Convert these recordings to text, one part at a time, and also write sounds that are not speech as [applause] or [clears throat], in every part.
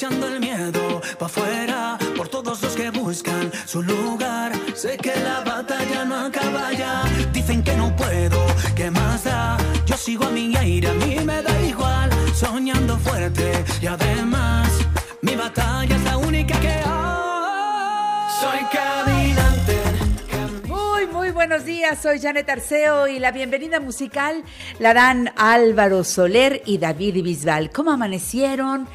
Echando el miedo pa' afuera, por todos los que buscan su lugar. Sé que la batalla no acaba ya, dicen que no puedo, ¿qué más da? Yo sigo a mi aire, a mí me da igual, soñando fuerte y además, mi batalla es la única que hay. Soy caminante. Muy buenos días. Soy Janet Arceo y la bienvenida musical la dan Álvaro Soler y David Bisbal. ¿Cómo amanecieron?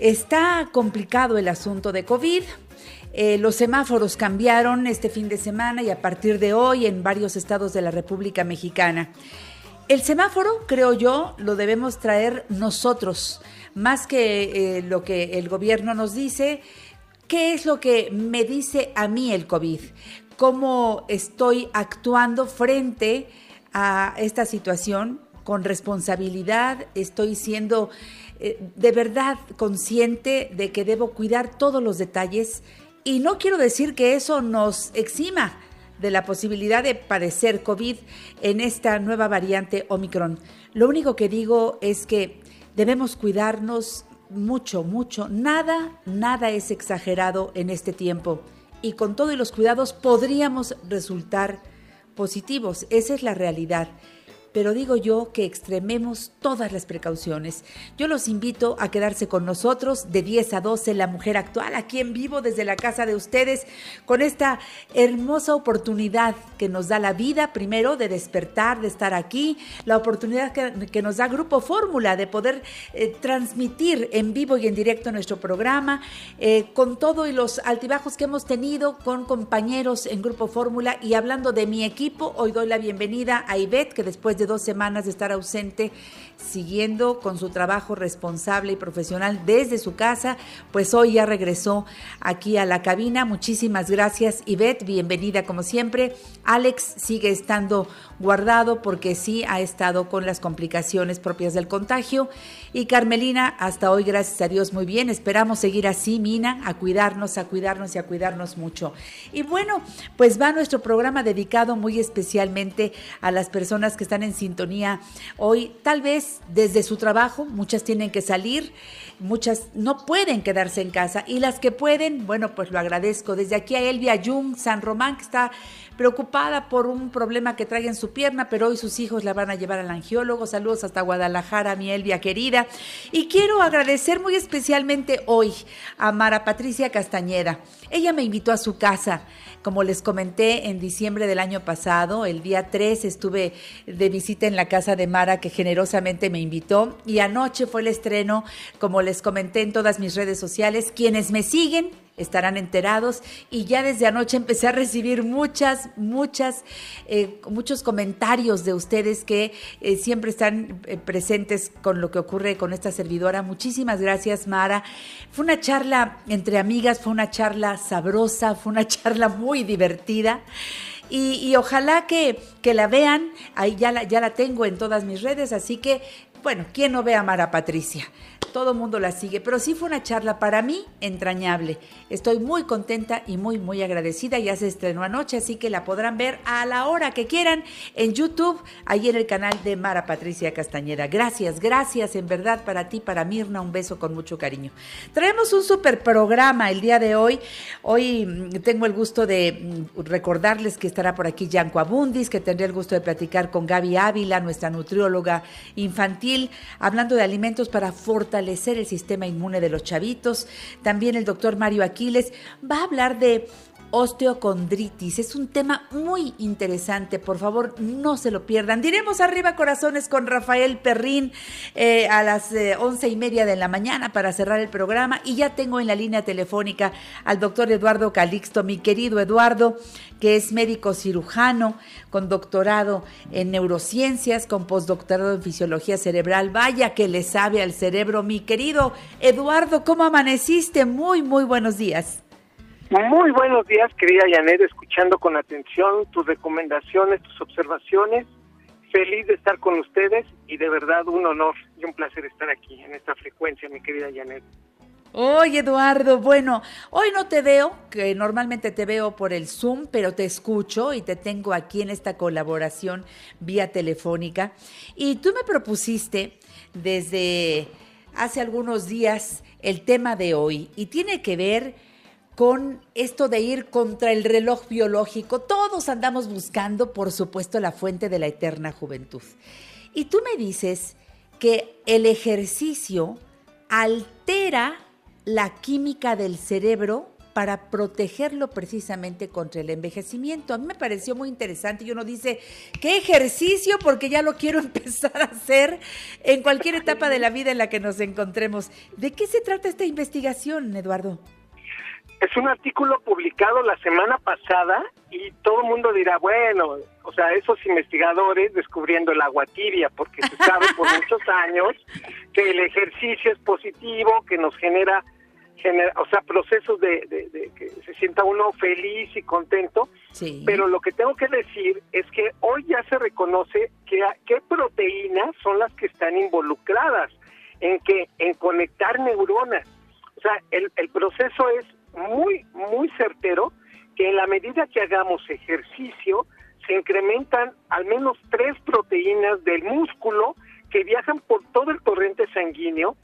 Está complicado el asunto de COVID. Eh, los semáforos cambiaron este fin de semana y a partir de hoy en varios estados de la República Mexicana. El semáforo, creo yo, lo debemos traer nosotros, más que eh, lo que el gobierno nos dice. ¿Qué es lo que me dice a mí el COVID? ¿Cómo estoy actuando frente a esta situación con responsabilidad? ¿Estoy siendo eh, de verdad consciente de que debo cuidar todos los detalles? Y no quiero decir que eso nos exima de la posibilidad de padecer COVID en esta nueva variante Omicron. Lo único que digo es que debemos cuidarnos mucho, mucho. Nada, nada es exagerado en este tiempo. Y con todo y los cuidados podríamos resultar positivos. Esa es la realidad. Pero digo yo que extrememos todas las precauciones. Yo los invito a quedarse con nosotros de 10 a 12, La Mujer Actual, aquí en vivo desde la casa de ustedes, con esta hermosa oportunidad que nos da la vida, primero de despertar, de estar aquí, la oportunidad que, que nos da Grupo Fórmula de poder eh, transmitir en vivo y en directo nuestro programa, eh, con todo y los altibajos que hemos tenido con compañeros en Grupo Fórmula y hablando de mi equipo, hoy doy la bienvenida a Ivette, que después de dos semanas de estar ausente, siguiendo con su trabajo responsable y profesional desde su casa, pues hoy ya regresó aquí a la cabina. Muchísimas gracias, Ivette, bienvenida como siempre. Alex sigue estando guardado porque sí ha estado con las complicaciones propias del contagio. Y Carmelina, hasta hoy, gracias a Dios, muy bien. Esperamos seguir así, Mina, a cuidarnos, a cuidarnos y a cuidarnos mucho. Y bueno, pues va nuestro programa dedicado muy especialmente a las personas que están en sintonía hoy, tal vez desde su trabajo, muchas tienen que salir, muchas no pueden quedarse en casa y las que pueden, bueno, pues lo agradezco. Desde aquí a Elvia Jung, San Román, que está preocupada por un problema que trae en su pierna, pero hoy sus hijos la van a llevar al angiólogo. Saludos hasta Guadalajara, mi Elvia querida. Y quiero agradecer muy especialmente hoy a Mara Patricia Castañeda. Ella me invitó a su casa. Como les comenté en diciembre del año pasado, el día 3 estuve de visita en la casa de Mara que generosamente me invitó y anoche fue el estreno, como les comenté en todas mis redes sociales. Quienes me siguen estarán enterados. Y ya desde anoche empecé a recibir muchas, muchas, eh, muchos comentarios de ustedes que eh, siempre están eh, presentes con lo que ocurre con esta servidora. Muchísimas gracias, Mara. Fue una charla entre amigas, fue una charla sabrosa, fue una [laughs] charla muy divertida. Y, ojalá que, que, la vean, ahí ya la, ya la tengo en todas mis redes, así que, bueno, ¿quién no ve a Mara Patricia? todo el mundo la sigue, pero sí fue una charla para mí entrañable. Estoy muy contenta y muy, muy agradecida. Ya se estrenó anoche, así que la podrán ver a la hora que quieran en YouTube, ahí en el canal de Mara Patricia Castañeda. Gracias, gracias en verdad para ti, para Mirna, un beso con mucho cariño. Traemos un super programa el día de hoy. Hoy mm, tengo el gusto de mm, recordarles que estará por aquí Yanco Abundis, que tendré el gusto de platicar con Gaby Ávila, nuestra nutrióloga infantil, hablando de alimentos para fortalecer el sistema inmune de los chavitos. También el doctor Mario Aquiles va a hablar de osteocondritis. Es un tema muy interesante, por favor no se lo pierdan. Diremos arriba corazones con Rafael Perrín eh, a las eh, once y media de la mañana para cerrar el programa y ya tengo en la línea telefónica al doctor Eduardo Calixto, mi querido Eduardo, que es médico cirujano con doctorado en neurociencias, con postdoctorado en fisiología cerebral. Vaya que le sabe al cerebro, mi querido Eduardo, ¿cómo amaneciste? Muy, muy buenos días. Muy buenos días, querida Janet, escuchando con atención tus recomendaciones, tus observaciones. Feliz de estar con ustedes y de verdad un honor y un placer estar aquí en esta frecuencia, mi querida Janet. Oye, Eduardo, bueno, hoy no te veo, que normalmente te veo por el Zoom, pero te escucho y te tengo aquí en esta colaboración vía telefónica. Y tú me propusiste desde hace algunos días el tema de hoy y tiene que ver con esto de ir contra el reloj biológico. Todos andamos buscando, por supuesto, la fuente de la eterna juventud. Y tú me dices que el ejercicio altera la química del cerebro para protegerlo precisamente contra el envejecimiento. A mí me pareció muy interesante y uno dice, ¿qué ejercicio? Porque ya lo quiero [laughs] empezar a hacer en cualquier etapa de la vida en la que nos encontremos. ¿De qué se trata esta investigación, Eduardo? Es un artículo publicado la semana pasada y todo el mundo dirá, bueno, o sea, esos investigadores descubriendo el agua tibia, porque se sabe por [laughs] muchos años que el ejercicio es positivo, que nos genera, o sea, procesos de, que se sienta uno feliz y contento. Pero lo que tengo que decir es que hoy ya se reconoce que qué proteínas son las que están involucradas en que en conectar neuronas. O sea, el, el proceso es muy, muy certero que en la medida que hagamos ejercicio, se incrementan al menos tres proteínas del músculo que viajan por todo el torrente sanguíneo,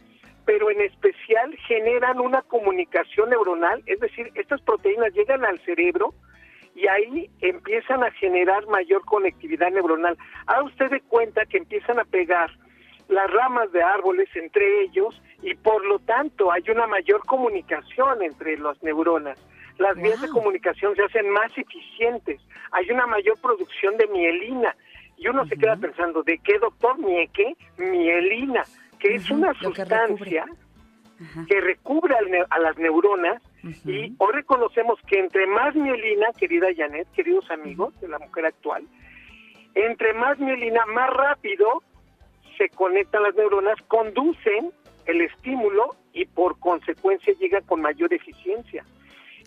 pero en especial generan una comunicación neuronal, es decir, estas proteínas llegan al cerebro y ahí empiezan a generar mayor conectividad neuronal. Haga usted de cuenta que empiezan a pegar las ramas de árboles entre ellos y por lo tanto hay una mayor comunicación entre las neuronas. Las vías de comunicación se hacen más eficientes, hay una mayor producción de mielina. Y uno se queda pensando, ¿de qué doctor? ¿Qué? Mielina, que es una sustancia que recubre, a las neuronas. Y hoy reconocemos que entre más mielina, querida Janet, queridos amigos de la mujer actual, entre más mielina, más rápido se conectan las neuronas, conducen el estímulo y por consecuencia llega con mayor eficiencia.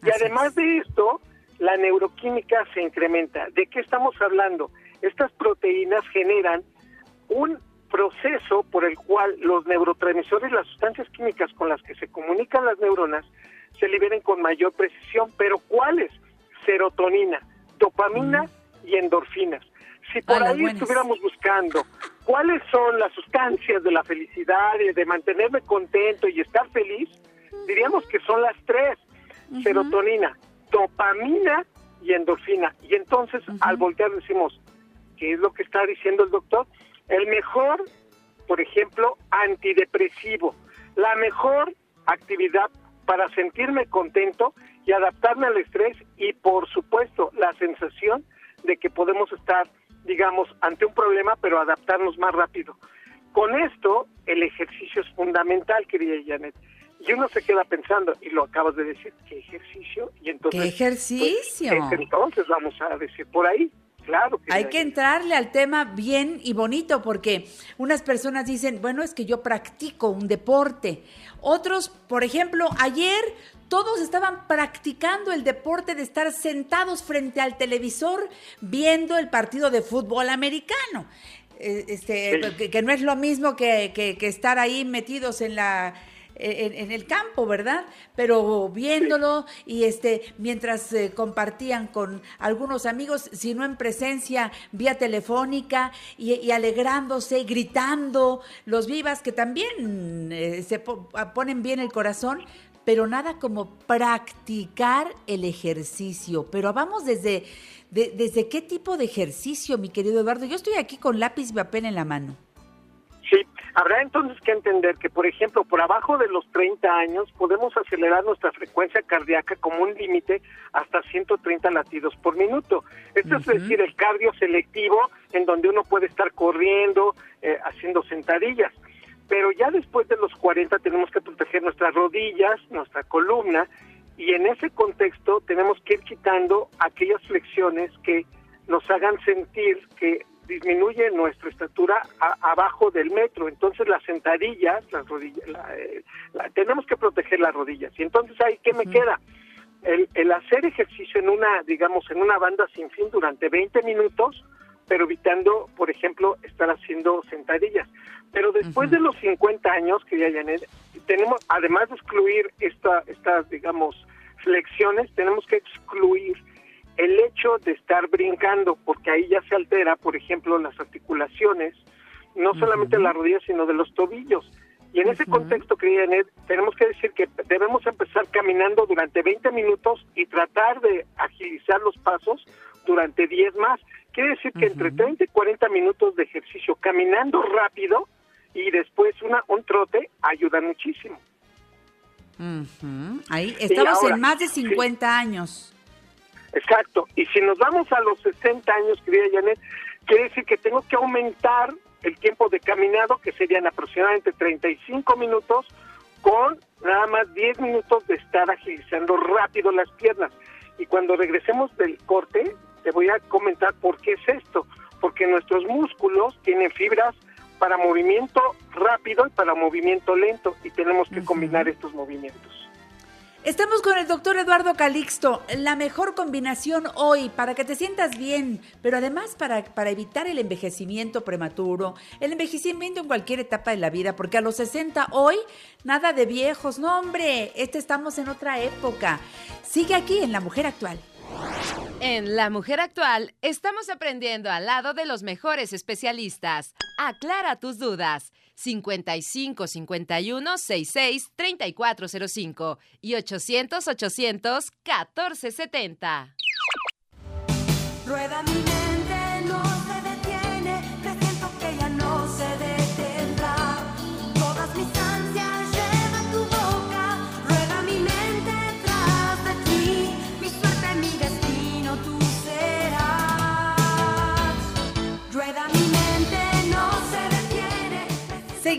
Y además de esto, la neuroquímica se incrementa. ¿De qué estamos hablando? Estas proteínas generan un proceso por el cual los neurotransmisores, las sustancias químicas con las que se comunican las neuronas, se liberen con mayor precisión. ¿Pero cuáles? Serotonina, dopamina y endorfinas. Si por ahí estuviéramos buscando cuáles son las sustancias de la felicidad y de mantenerme contento y estar feliz, diríamos que son las tres, serotonina, dopamina y endorfina. Y entonces al voltear decimos, ¿qué es lo que está diciendo el doctor? El mejor, por ejemplo, antidepresivo, la mejor actividad para sentirme contento y adaptarme al estrés y por supuesto la sensación de que podemos estar digamos, ante un problema, pero adaptarnos más rápido. Con esto, el ejercicio es fundamental, querida Janet. Y uno se queda pensando, y lo acabas de decir, ¿qué ejercicio? Y entonces, ¿Qué ejercicio? pues, entonces vamos a decir por ahí, claro. Hay que entrarle al tema bien y bonito porque unas personas dicen, bueno, es que yo practico un deporte. Otros, por ejemplo, ayer todos estaban practicando el deporte de estar sentados frente al televisor viendo el partido de fútbol americano. Eh, Este, Sí. que, que no es lo mismo que, que- que estar ahí metidos en la en, en el campo, ¿verdad? Pero viéndolo y este mientras eh, compartían con algunos amigos, si no en presencia, vía telefónica y, y alegrándose, gritando los vivas que también eh, se po- ponen bien el corazón, pero nada como practicar el ejercicio. Pero vamos desde de- desde qué tipo de ejercicio, mi querido Eduardo. Yo estoy aquí con lápiz y papel en la mano. Sí, habrá entonces que entender que, por ejemplo, por abajo de los 30 años podemos acelerar nuestra frecuencia cardíaca como un límite hasta 130 latidos por minuto. Esto es decir, el cardio selectivo en donde uno puede estar corriendo, eh, haciendo sentadillas. Pero ya después de los 40 tenemos que proteger nuestras rodillas, nuestra columna, y en ese contexto tenemos que ir quitando aquellas flexiones que nos hagan sentir que disminuye nuestra estatura a- abajo del metro. Entonces las sentadillas, las rodillas, la- eh, la- tenemos que proteger las rodillas. Y entonces ahí qué me queda? El, el hacer ejercicio en una, digamos, en una banda sin fin durante 20 minutos, pero evitando, por ejemplo, estar haciendo sentadillas. Pero después de los 50 años, quería Janet, tenemos, además de excluir esta, estas, digamos, flexiones, tenemos que excluir el hecho de estar brincando, porque ahí ya se altera, por ejemplo, las articulaciones, no solamente de las rodillas, sino de los tobillos. Y en ese contexto, querida Janet, tenemos que decir que debemos empezar caminando durante 20 minutos y tratar de agilizar los pasos durante 10 más. Quiere decir que entre 30 y 40 minutos de ejercicio caminando rápido y después una, un trote ayuda muchísimo. Ahí estamos ahora, en más de sí. 50 años. Exacto. Y si nos vamos a los 60 años, querida Janet, quiere decir que tengo que aumentar el tiempo de caminado, que serían aproximadamente 35 minutos, con nada más 10 minutos de estar agilizando rápido las piernas. Y cuando regresemos del corte, te voy a comentar por qué es esto. Porque nuestros músculos tienen fibras para movimiento rápido y para movimiento lento, y tenemos que combinar estos movimientos. Estamos con el doctor Eduardo Calixto, la mejor combinación hoy para que te sientas bien, pero además para, para evitar el envejecimiento prematuro, el envejecimiento en cualquier etapa de la vida, porque a los 60 hoy, nada de viejos, no hombre, este estamos en otra época. Sigue aquí en La Mujer Actual. En La Mujer Actual estamos aprendiendo al lado de los mejores especialistas. Aclara tus dudas. 55 51 66 3405 y 800 800 1470. Rueda mi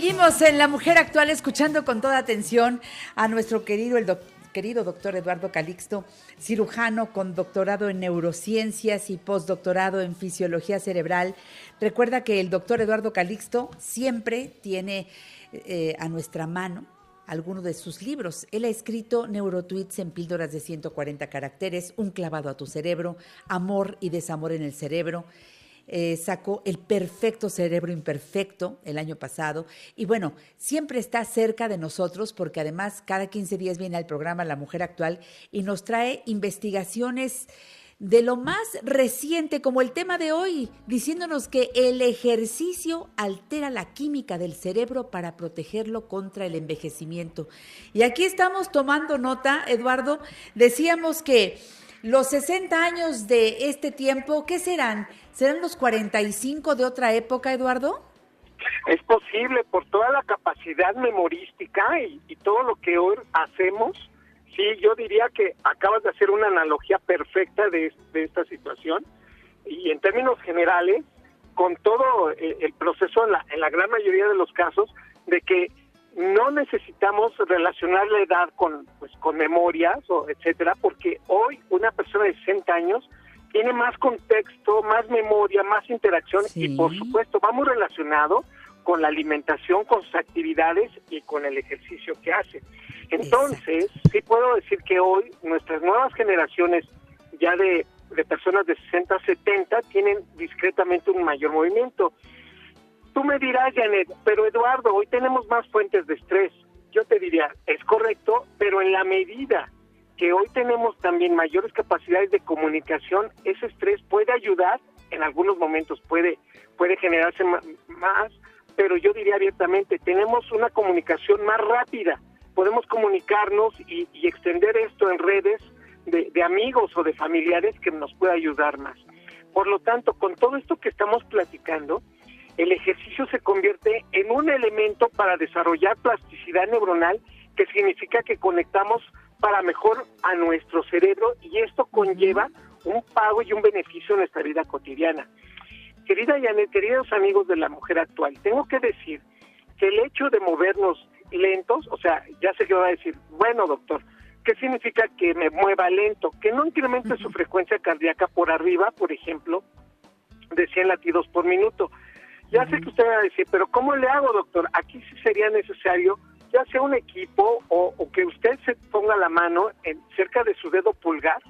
Seguimos en La Mujer Actual escuchando con toda atención a nuestro querido, el querido doctor Eduardo Calixto, cirujano con doctorado en neurociencias y postdoctorado en fisiología cerebral. Recuerda que el doctor Eduardo Calixto siempre tiene eh, a nuestra mano alguno de sus libros. Él ha escrito Neurotweets en píldoras de 140 caracteres, Un clavado a tu cerebro, Amor y desamor en el cerebro. Eh, sacó El perfecto cerebro imperfecto el año pasado. Y bueno, siempre está cerca de nosotros porque además cada 15 días viene al programa La Mujer Actual y nos trae investigaciones de lo más reciente, como el tema de hoy, diciéndonos que el ejercicio altera la química del cerebro para protegerlo contra el envejecimiento. Y aquí estamos tomando nota, Eduardo, decíamos que los 60 años de este tiempo, ¿qué serán? ¿Serán los 45 de otra época, Eduardo? Es posible por toda la capacidad memorística y, todo lo que hoy hacemos. Sí, yo diría que acabas de hacer una analogía perfecta de, de esta situación y en términos generales, con todo eh, el proceso en la, en la gran mayoría de los casos, de que no necesitamos relacionar la edad con, pues, con memorias o etcétera, porque hoy una persona de 60 años tiene más contexto, más memoria, más interacción Sí. y por supuesto va muy relacionado con la alimentación, con sus actividades y con el ejercicio que hace. Entonces, sí puedo decir que hoy nuestras nuevas generaciones ya de, de personas de 60 a 70 tienen discretamente un mayor movimiento. Tú me dirás, Janet, pero Eduardo, hoy tenemos más fuentes de estrés. Yo te diría, es correcto, pero en la medida que hoy tenemos también mayores capacidades de comunicación, ese estrés puede ayudar, en algunos momentos puede, puede generarse más, pero yo diría abiertamente, tenemos una comunicación más rápida, podemos comunicarnos y, y extender esto en redes de, de amigos o de familiares que nos pueda ayudar más. Por lo tanto, con todo esto que estamos platicando, el ejercicio se convierte en un elemento para desarrollar plasticidad neuronal, que significa que conectamos para mejor a nuestro cerebro y esto conlleva un pago y un beneficio en nuestra vida cotidiana. Querida Janet, queridos amigos de la mujer actual, tengo que decir que el hecho de movernos lentos, o sea, ya sé que va a decir, bueno doctor, ¿qué significa que me mueva lento? Que no incremente su frecuencia cardíaca por arriba, por ejemplo, de 100 latidos por minuto. Ya sé que usted va a decir, pero ¿cómo le hago, doctor? Aquí sí sería necesario ya sea un equipo o, que usted se ponga la mano en, cerca de su dedo pulgar,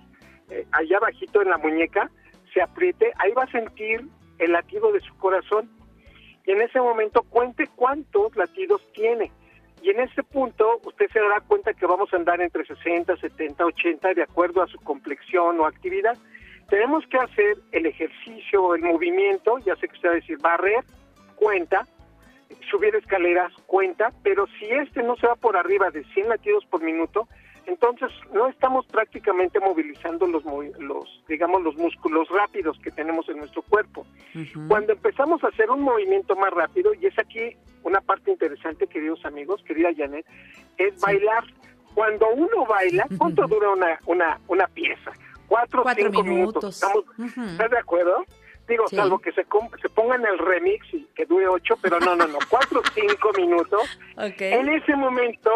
eh, allá bajito en la muñeca, se apriete, ahí va a sentir el latido de su corazón y en ese momento cuente cuántos latidos tiene. Y en ese punto usted se dará cuenta que vamos a andar entre 60, 70, 80 de acuerdo a su complexión o actividad. Tenemos que hacer el ejercicio el movimiento, ya sé que usted va a decir barrer, cuenta, subir escaleras, cuenta, pero si este no se va por arriba de 100 latidos por minuto, entonces no estamos prácticamente movilizando los, los digamos, los músculos rápidos que tenemos en nuestro cuerpo. Cuando empezamos a hacer un movimiento más rápido, y es aquí una parte interesante, queridos amigos, querida Janet, es bailar. Cuando uno baila, [laughs] ¿cuánto dura una, una, una pieza? Cuatro o Cuatro cinco minutos. minutos. ¿Estamos, Ujú. ¿Estás de acuerdo? Digo, Sí. salvo que se, se pongan el remix y que dure ocho, pero no, no, no, cuatro o cinco minutos. [laughs] En ese momento,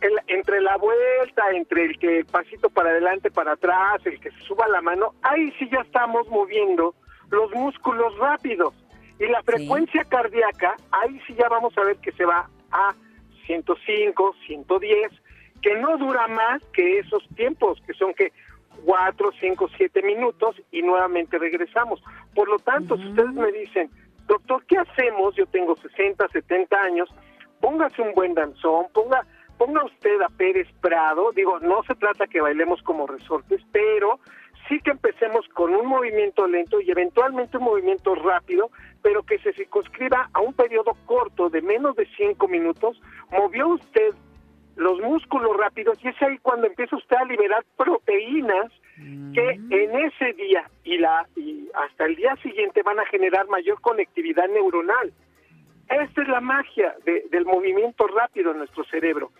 el- entre la vuelta, entre el que pasito para adelante, para atrás, el que se suba la mano, ahí sí ya estamos moviendo los músculos rápidos. Y la frecuencia cardíaca, ahí sí ya vamos a ver que se va a 105, 110, que no dura más que esos tiempos, que son que 4, 5, 7 minutos y nuevamente regresamos. Por lo tanto, si ustedes me dicen, doctor, ¿qué hacemos? Yo tengo 60, 70 años, póngase un buen danzón, ponga, ponga usted a Pérez Prado, digo, no se trata que bailemos como resortes, pero sí que empecemos con un movimiento lento y eventualmente un movimiento rápido, pero que se circunscriba a un periodo corto de menos de 5 minutos, movió usted los músculos rápidos y es ahí cuando empieza usted a liberar proteínas que en ese día y la y hasta el día siguiente van a generar mayor conectividad neuronal. Esta es la magia de- del movimiento rápido en nuestro cerebro.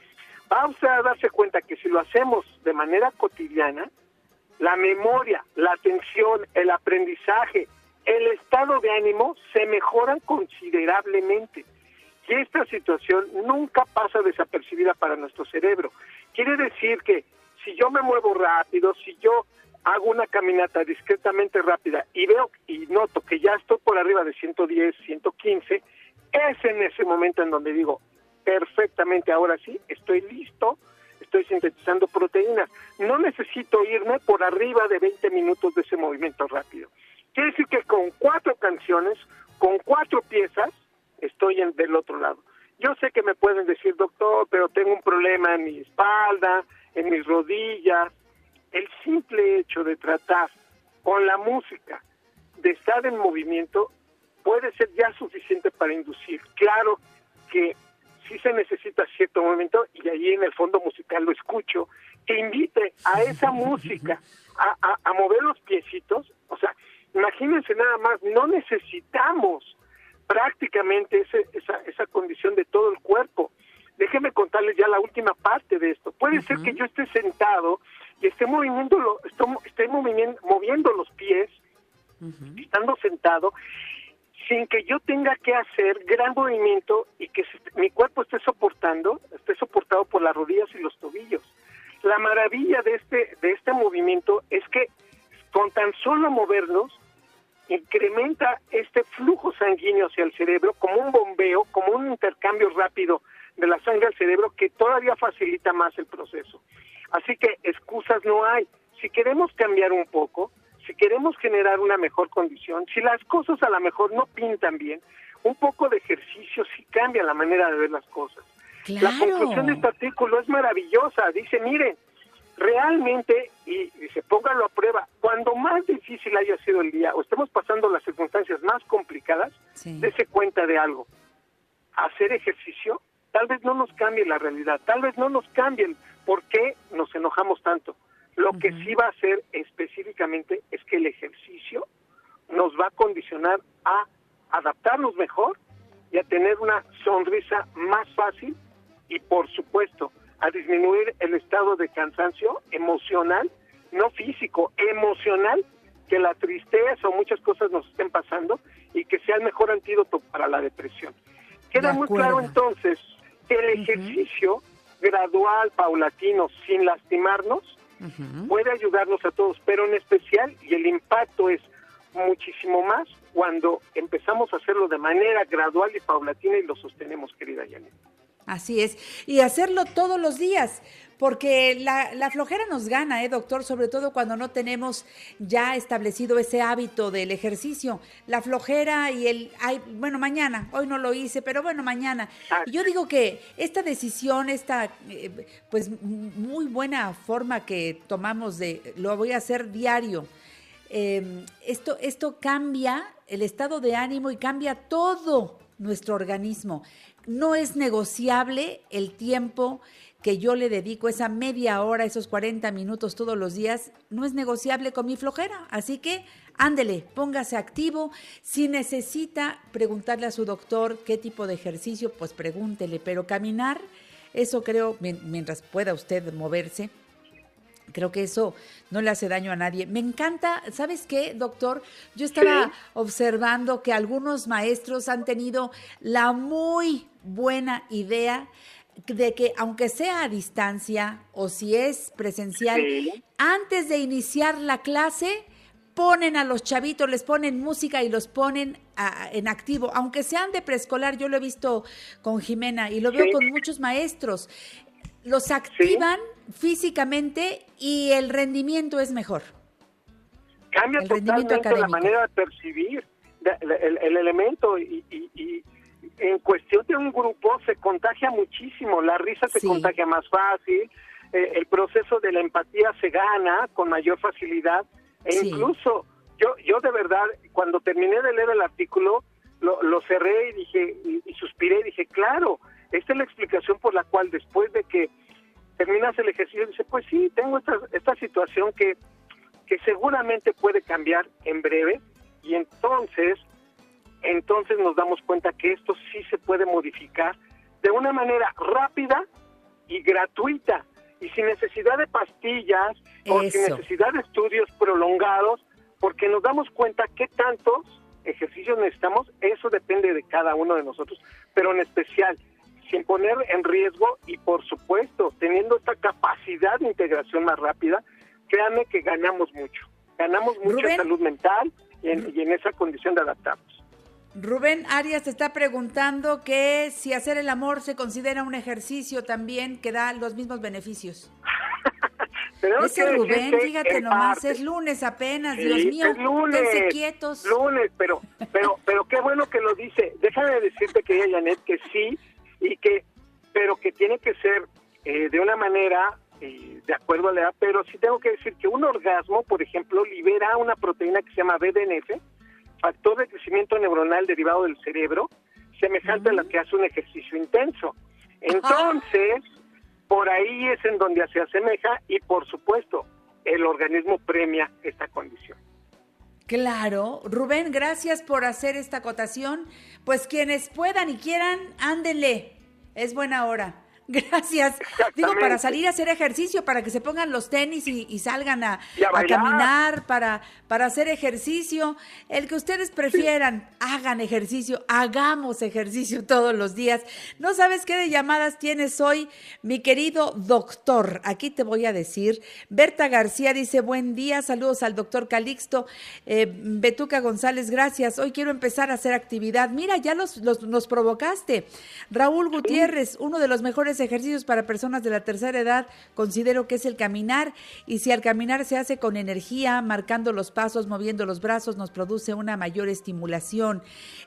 Va usted a darse cuenta que si lo hacemos de manera cotidiana, la memoria, la atención, el aprendizaje, el estado de ánimo se mejoran considerablemente. Y esta situación nunca pasa desapercibida para nuestro cerebro. Quiere decir que si yo me muevo rápido, si yo hago una caminata discretamente rápida y veo y noto que ya estoy por arriba de 110, 115, es en ese momento en donde digo, perfectamente, ahora sí, estoy listo, estoy sintetizando proteínas. No necesito irme por arriba de 20 minutos de ese movimiento rápido. Quiere decir que con cuatro canciones, con cuatro piezas, estoy en, del otro lado. Yo sé que me pueden decir, doctor, pero tengo un problema en mi espalda, en mis rodillas. El simple hecho de tratar con la música, de estar en movimiento, puede ser ya suficiente para inducir. Claro que sí se necesita cierto movimiento y ahí en el fondo musical lo escucho, que invite a esa música a, a- a mover los piecitos. O sea, imagínense nada más, no necesitamos prácticamente ese- esa, esa condición de todo el cuerpo. Déjenme contarles ya la última parte de esto. Puede ser que yo esté sentado y esté moviendo, lo- esté moviendo, moviendo los pies, estando sentado, sin que yo tenga que hacer gran movimiento y que se- mi cuerpo esté soportando, esté soportado por las rodillas y los tobillos. La maravilla de este, de este movimiento es que con tan solo movernos, incrementa este flujo sanguíneo hacia el cerebro como un bombeo, como un intercambio rápido de la sangre al cerebro que todavía facilita más el proceso. Así que excusas no hay. Si queremos cambiar un poco, si queremos generar una mejor condición, si las cosas a lo mejor no pintan bien, un poco de ejercicio sí cambia la manera de ver las cosas. La conclusión de este artículo es maravillosa. Dice, miren, realmente, y dice, póngalo a prueba, cuando más difícil haya sido el día o estemos pasando las circunstancias más complicadas, Sí. dése cuenta de algo. Hacer ejercicio tal vez no nos cambie la realidad, tal vez no nos cambien por qué nos enojamos tanto. Lo que sí va a hacer específicamente es que el ejercicio nos va a condicionar a adaptarnos mejor y a tener una sonrisa más fácil y por supuesto a disminuir el estado de cansancio emocional, no físico, emocional, que la tristeza o muchas cosas nos estén pasando y que sea el mejor antídoto para la depresión. Queda De muy claro entonces que el ejercicio gradual, paulatino, sin lastimarnos, puede ayudarnos a todos, pero en especial, y el impacto es muchísimo más cuando empezamos a hacerlo de manera gradual y paulatina y lo sostenemos, querida Janet. Así es. Y hacerlo todos los días, porque la, la flojera nos gana, ¿eh, doctor? Sobre todo cuando no tenemos ya establecido ese hábito del ejercicio. La flojera y el, ay, bueno, mañana, hoy no lo hice, pero bueno, mañana. Y yo digo que esta decisión, esta, eh, pues, muy buena forma que tomamos de, lo voy a hacer diario. Eh, esto, esto cambia el estado de ánimo y cambia todo nuestro organismo. No es negociable el tiempo que yo le dedico, esa media hora, esos 40 minutos todos los días, no es negociable con mi flojera. Así que ándele, póngase activo. Si necesita preguntarle a su doctor qué tipo de ejercicio, pues pregúntele. Pero caminar, eso creo, mien- mientras pueda usted moverse, Creo que eso no le hace daño a nadie. Me encanta, ¿sabes qué, doctor? Yo estaba Sí. observando que algunos maestros han tenido la muy buena idea de que aunque sea a distancia o si es presencial, Sí. antes de iniciar la clase, ponen a los chavitos, les ponen música y los ponen a- en activo, aunque sean de preescolar, yo lo he visto con Jimena y lo veo Sí. con muchos maestros. Los activan físicamente y el rendimiento es mejor. Cambia El totalmente la académico. manera de percibir el, el- el elemento y, y- y en cuestión de un grupo se contagia muchísimo, la risa se Sí. contagia más fácil, eh, el proceso de la empatía se gana con mayor facilidad e Sí. incluso yo yo de verdad cuando terminé de leer el artículo lo, lo cerré y dije y, y suspiré y dije claro esta es la explicación por la cual después de que terminas el ejercicio dice pues sí tengo esta esta situación que que seguramente puede cambiar en breve y entonces entonces nos damos cuenta que esto sí se puede modificar de una manera rápida y gratuita y sin necesidad de pastillas o sin necesidad de estudios prolongados porque nos damos cuenta qué tantos ejercicios necesitamos, eso depende de cada uno de nosotros, pero en especial sin poner en riesgo y por supuesto teniendo esta capacidad de integración más rápida, créanme que ganamos mucho, ganamos mucho Rubén. en salud mental y en, y en esa condición de adaptarnos. Rubén Arias te está preguntando que si hacer el amor se considera un ejercicio también que da los mismos beneficios. [laughs] Ese Rubén, fíjate nomás, parte- es lunes apenas, Sí, Dios mío, es lunes, quietos. Lunes, pero, pero, pero qué bueno que lo dice. Déjame decirte, querida Janet, que sí, y que, pero que tiene que ser eh, de una manera eh, de acuerdo a la edad, pero sí tengo que decir que un orgasmo, por ejemplo, libera una proteína que se llama BDNF, factor de crecimiento neuronal derivado del cerebro, semejante a la que hace un ejercicio intenso. Entonces, por ahí es en donde se asemeja y, por supuesto, el organismo premia esta condición. Claro, Rubén, gracias por hacer esta acotación. Pues quienes puedan y quieran, ándenle. Es buena hora. [laughs] Gracias. Digo, para salir a hacer ejercicio, para que se pongan los tenis y, y salgan a, Y a a bailar. caminar, para, para hacer ejercicio. El que ustedes prefieran, hagan ejercicio, hagamos ejercicio [laughs] todos los días. No sabes qué de llamadas tienes hoy, mi querido doctor. Aquí te voy a decir. Berta García dice, buen día, saludos al doctor Calixto. Eh, Betuca González, gracias. Hoy quiero empezar a hacer actividad. Mira, ya los, los, nos provocaste. Raúl Gutiérrez, uno de los mejores ejercicios para personas de la tercera edad, considero que es el caminar. Y si al caminar se hace con energía, marcando los pasos, moviendo los brazos, nos produce una mayor estimulación.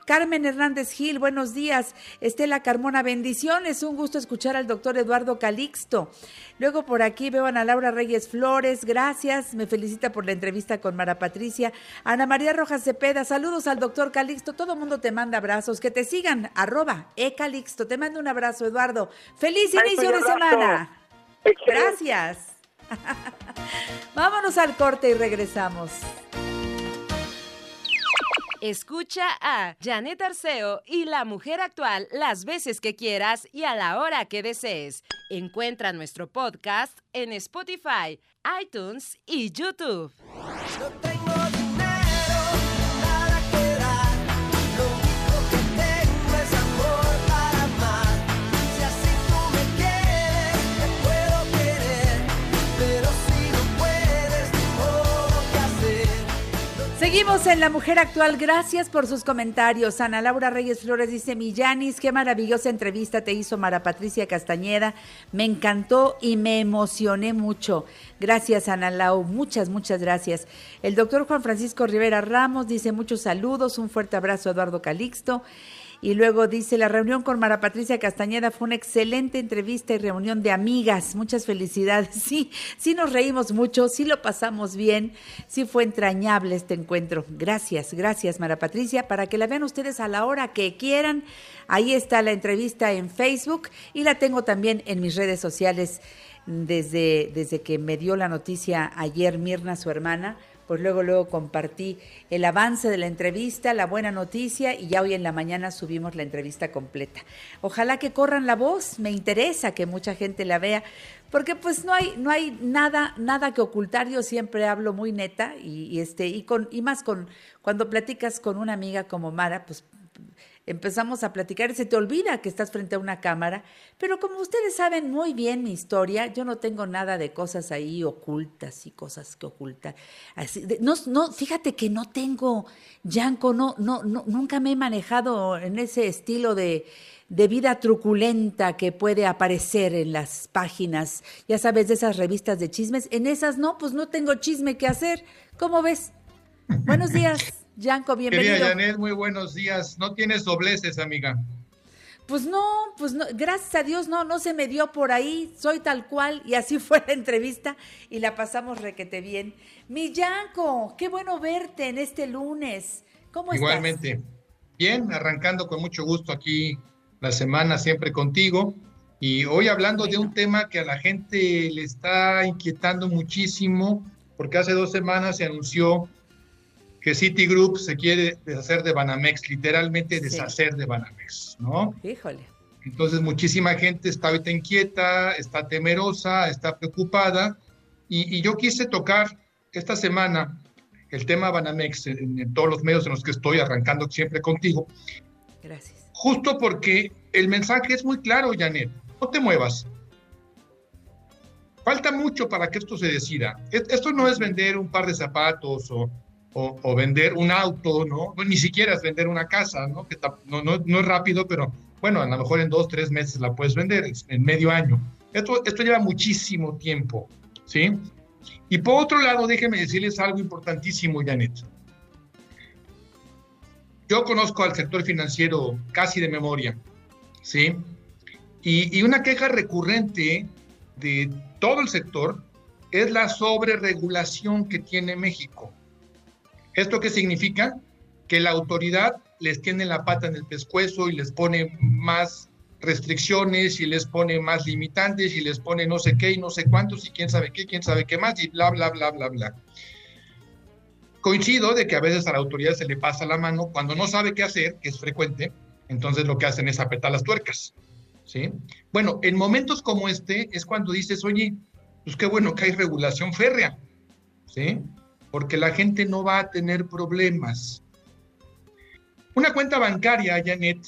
Carmen Hernández Gil, buenos días. Estela Carmona, bendiciones. Un gusto escuchar al doctor Eduardo Calixto. Luego por aquí veo a Ana Laura Reyes Flores, gracias. Me felicita por la entrevista con Mara Patricia. Ana María Rojas Cepeda, saludos al doctor Calixto. Todo mundo te manda abrazos. Que te sigan, arroba e. Te mando un abrazo, Eduardo. Feliz Ay, inicio de semana. Excelente. Gracias. [laughs] Vámonos al corte y regresamos. Escucha a Janet Arceo y la mujer actual las veces que quieras y a la hora que desees. Encuentra nuestro podcast en Spotify, iTunes y YouTube. No tengo Seguimos en La Mujer Actual. Gracias por sus comentarios. Ana Laura Reyes Flores dice, Millanis, qué maravillosa entrevista te hizo Mara Patricia Castañeda. Me encantó y me emocioné mucho. Gracias, Ana Lau. Muchas, muchas gracias. El doctor Juan Francisco Rivera Ramos dice muchos saludos. Un fuerte abrazo Eduardo Calixto. Y luego dice, la reunión con Mara Patricia Castañeda fue una excelente entrevista y reunión de amigas. Muchas felicidades. [laughs] Sí, sí nos reímos mucho, sí lo pasamos bien, sí fue entrañable este encuentro. Gracias, gracias Mara Patricia. Para que la vean ustedes a la hora que quieran, ahí está la entrevista en Facebook y la tengo también en mis redes sociales desde, desde que me dio la noticia ayer Mirna, su hermana pues luego luego compartí el avance de la entrevista, la buena noticia y ya hoy en la mañana subimos la entrevista completa. Ojalá que corran la voz, me interesa que mucha gente la vea, porque pues no hay no hay nada nada que ocultar, yo siempre hablo muy neta y, este y con y más con cuando platicas con una amiga como Mara, pues empezamos a platicar y se te olvida que estás frente a una cámara, pero como ustedes saben muy bien mi historia, yo no tengo nada de cosas ahí ocultas y cosas que ocultar. Así, de- no, no, fíjate que no tengo, Yanko, no, no, no, nunca me he manejado en ese estilo de, de vida truculenta que puede aparecer en las páginas, ya sabes, de esas revistas de chismes. En esas no, pues no tengo chisme que hacer. ¿Cómo ves? Buenos días, Yanko, bienvenido. Querida Janet, muy buenos días. No tienes dobleces, amiga. Pues no, pues no, gracias a Dios no, no se me dio por ahí, soy tal cual y así [laughs] fue la entrevista y la pasamos requete bien. Mi Yanko, qué bueno verte en este lunes. ¿Cómo Igualmente. Bien, arrancando con mucho gusto aquí la semana siempre contigo. Y hoy hablando de un tema que a la gente le está inquietando muchísimo, porque hace dos semanas se anunció que Citigroup se quiere deshacer de Banamex, literalmente Sí. deshacer de Banamex, ¿no? Híjole. Entonces muchísima gente está ahorita inquieta, está temerosa, está preocupada y, y yo quise tocar esta semana el tema Banamex en, en todos los medios en los que estoy arrancando siempre contigo, Gracias. justo porque el mensaje es muy claro, Janet, no te muevas. Falta mucho para que esto se decida. E- Esto no es vender un par de zapatos o, o- vender un auto, ¿no? Ni siquiera es vender una casa, ¿no? Que no, es rápido, pero bueno, a lo mejor en dos, tres meses la puedes vender, en medio año. Esto, esto lleva muchísimo tiempo, ¿sí? Y por otro lado, déjenme decirles algo importantísimo, Janet. Yo conozco al sector financiero casi de memoria, ¿sí? Y, y una queja recurrente de todo el sector es la sobreregulación que tiene México. ¿Esto qué significa? Que la autoridad les tiene la pata en el pescuezo y les pone más restricciones y les pone más limitantes y les pone no sé qué y no sé cuántos y quién sabe qué, quién sabe qué más y bla, bla, bla, bla, bla. Coincido de que a veces a la autoridad se le pasa la mano cuando no sabe qué hacer, que es frecuente, entonces lo que hacen es apretar las tuercas. ¿sí? Bueno, en momentos como este es cuando dices, oye, pues qué bueno que hay regulación férrea, ¿sí? Porque la gente no va a tener problemas. Una cuenta bancaria, Janet,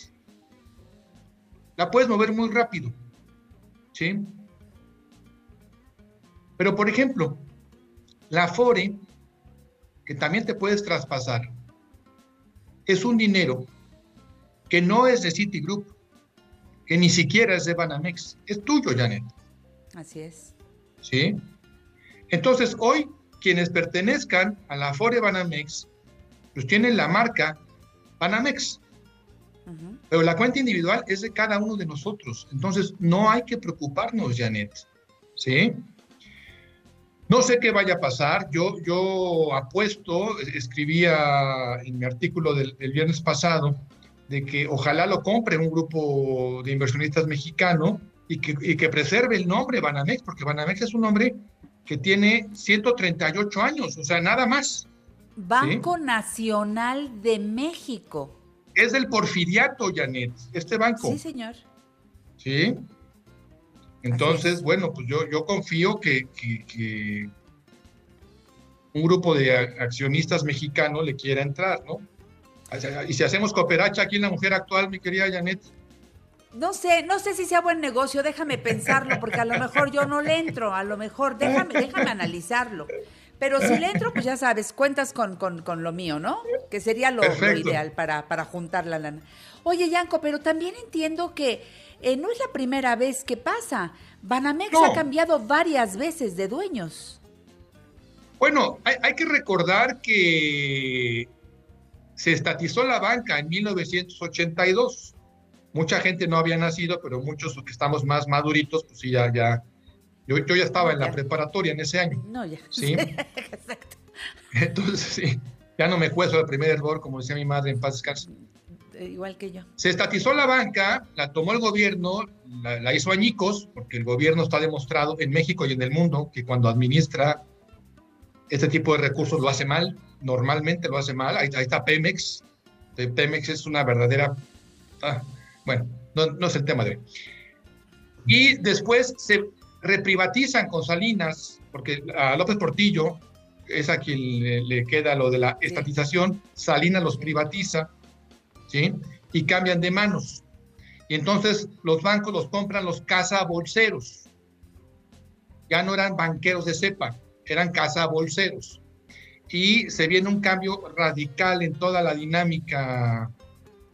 la puedes mover muy rápido, ¿sí? Pero, por ejemplo, la FORE, que también te puedes traspasar, es un dinero que no es de Citigroup, que ni siquiera es de Banamex, es tuyo, Janet. Así es. ¿Sí? Entonces, hoy, quienes pertenezcan a la Afore Banamex, pues tienen la marca Banamex, pero la cuenta individual es de cada uno de nosotros. Entonces, no hay que preocuparnos, Janet. ¿Sí? No sé qué vaya a pasar. Yo, yo apuesto, escribía en mi artículo del, del viernes pasado, de que ojalá lo compre un grupo de inversionistas mexicano y que, y que preserve el nombre Banamex, porque Banamex es un nombre que tiene 138 años, o sea, nada más. Banco Nacional de México. Es del porfiriato, Janet, este banco. Sí, señor. ¿Sí? Entonces, es. bueno, pues yo, yo confío que, que- que un grupo de accionistas mexicanos le quiera entrar, ¿no? Y si hacemos cooperacha aquí en la mujer actual, mi querida Janet, No sé, no sé si sea buen negocio, déjame pensarlo, porque a lo mejor yo no le entro, a lo mejor, déjame, déjame analizarlo. Pero si le entro, pues ya sabes, cuentas con, con, con lo mío, ¿no? Que sería lo, ideal para, para juntar la lana. Oye, Yanko, pero también entiendo que eh, no es la primera vez que pasa. Banamex No. ha cambiado varias veces de dueños. Bueno, hay, hay que recordar que se estatizó la banca en 1982. Mucha gente no había nacido, pero muchos que estamos más maduritos, pues sí, ya, ya. Yo, yo ya estaba en la preparatoria en ese año. No, ya. Sí. [laughs] Exacto. Entonces, sí, ya no me cuezo el primer error, como decía mi madre en paz descanse. Eh, Igual que yo. Se estatizó la banca, la tomó el gobierno, la, la hizo añicos, porque el gobierno está demostrado en México y en el mundo que cuando administra este tipo de recursos lo hace mal, normalmente lo hace mal. Ahí, ahí está Pemex. Pemex es una verdadera... ah, bueno, no, no es el tema de hoy. Y después se reprivatizan con Salinas, porque a López Portillo es a quien le, le queda lo de la estatización, Salinas los privatiza, ¿sí? Y cambian de manos. Y entonces los bancos los compran los cazabolseros. Ya no eran banqueros de cepa, eran cazabolseros. Y se viene un cambio radical en toda la dinámica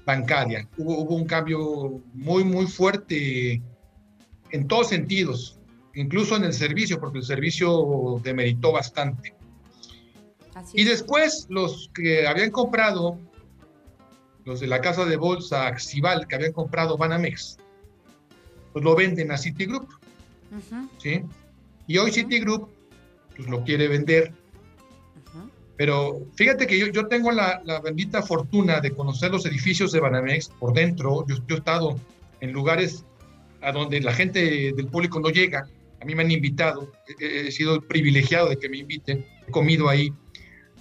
bancaria. Hubo, hubo un cambio muy, muy fuerte en todos sentidos, incluso en el servicio, porque el servicio demeritó bastante. Así Y es. después los que habían comprado, los de la casa de bolsa Axival, que habían comprado Banamex, pues lo venden a Citigroup, ¿sí? Y hoy Citigroup, pues lo quiere vender. Pero fíjate que yo, yo tengo la, la bendita fortuna de conocer los edificios de Banamex por dentro. Yo, yo he estado en lugares a donde la gente del público no llega. A mí me han invitado. He, he sido privilegiado de que me inviten. He comido ahí,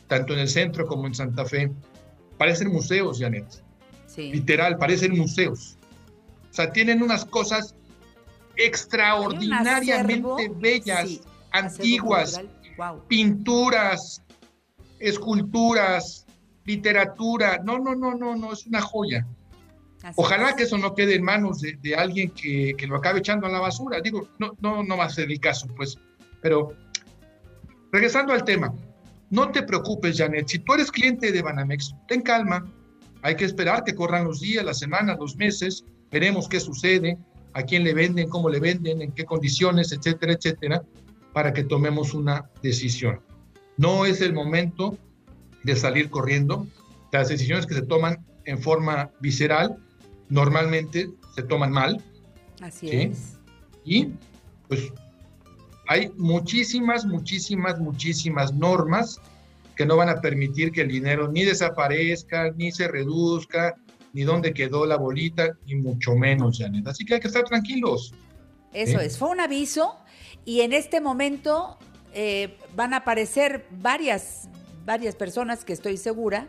tanto en el centro como en Santa Fe. Parecen museos, Janet. Sí. Literal, parecen museos. O sea, tienen unas cosas extraordinariamente acervo, bellas, sí, antiguas, Wow. pinturas, esculturas, literatura. No, no, no, no, no, es una joya. Ojalá que eso no quede en manos de, de alguien que, que lo acabe echando a la basura. Digo, no, no, no va a ser el caso, pues. Pero, regresando al tema, no te preocupes, Janet. Si tú eres cliente de Banamex, ten calma. Hay que esperar que corran los días, las semanas, los meses. Veremos qué sucede, a quién le venden, cómo le venden, en qué condiciones, etcétera, etcétera, para que tomemos una decisión. No es el momento de salir corriendo. Las decisiones que se toman en forma visceral normalmente se toman mal Así Sí. es. y pues hay muchísimas, muchísimas, muchísimas normas que no van a permitir que el dinero ni desaparezca, ni se reduzca, ni dónde quedó la bolita, ni mucho menos, Janet. Así que hay que estar tranquilos. Eso Sí. es, fue un aviso y en este momento eh, van a aparecer varias, varias personas que estoy segura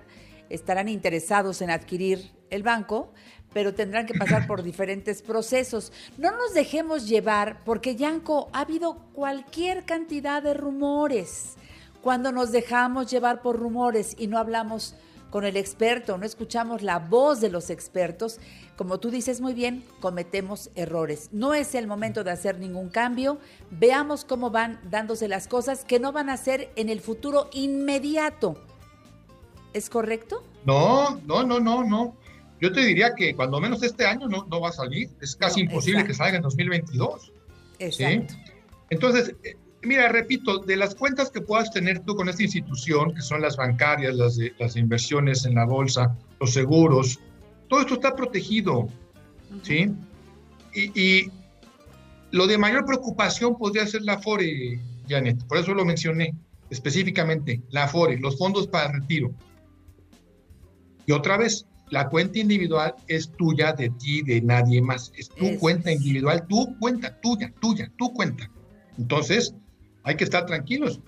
estarán interesados en adquirir el banco, pero tendrán que pasar por [clears throat] diferentes procesos. No nos dejemos llevar porque Yanko ha habido cualquier cantidad de rumores. Cuando nos dejamos llevar por rumores y no hablamos con el experto, no escuchamos la voz de los expertos, como tú dices muy bien, cometemos errores. No es el momento de hacer ningún cambio. Veamos cómo van dándose las cosas que no van a ser en el futuro inmediato. ¿Es correcto? No, no, no, no, no. Yo te diría que cuando menos este año no, no va a salir. Es casi No, imposible exacto. que salga en 2022. Exacto. Entonces, eh, mira, repito, de las cuentas que puedas tener tú con esta institución, que son las bancarias, las de, las inversiones en la bolsa, los seguros, todo esto está protegido, ¿sí? Y, y lo de mayor preocupación podría ser la Afore, Janet, por eso lo mencioné específicamente, la Afore, los fondos para retiro. Y otra vez, la cuenta individual es tuya, de ti, de nadie más. Es tu Eso cuenta es. individual, tu cuenta, tuya, tuya, tu cuenta. Entonces, hay que estar tranquilos.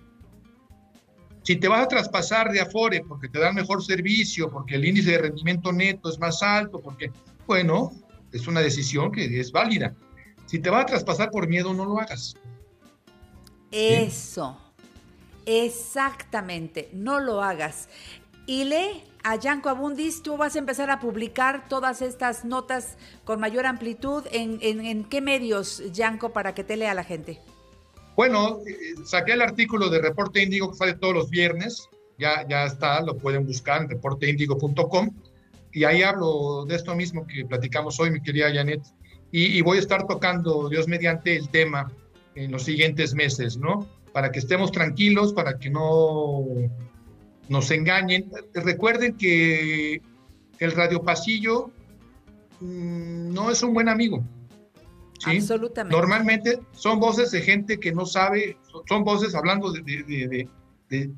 Si te vas a traspasar de Afore porque te dan mejor servicio, porque el índice de rendimiento neto es más alto, porque, bueno, es una decisión que es válida. Si te vas a traspasar por miedo, no lo hagas. Eso. Exactamente. No lo hagas. Y lee a Yanko Abundis, tú vas a empezar a publicar todas estas notas con mayor amplitud. ¿En, en, en qué medios, Yanko, para que te lea la gente? Bueno, eh, saqué el artículo de Reporte Índigo que sale todos los viernes. Ya, ya está, lo pueden buscar en reporteindigo.com. Y ahí hablo de esto mismo que platicamos hoy, mi querida Janet. Y, voy a estar tocando, Dios mediante, el tema en los siguientes meses, ¿no? Para que estemos tranquilos, para que no nos engañen. Recuerden que el radio pasillo mm, no es un buen amigo. ¿Sí? Absolutamente. Normalmente son voces de gente que no sabe, son- voces hablando de, de- de- de- de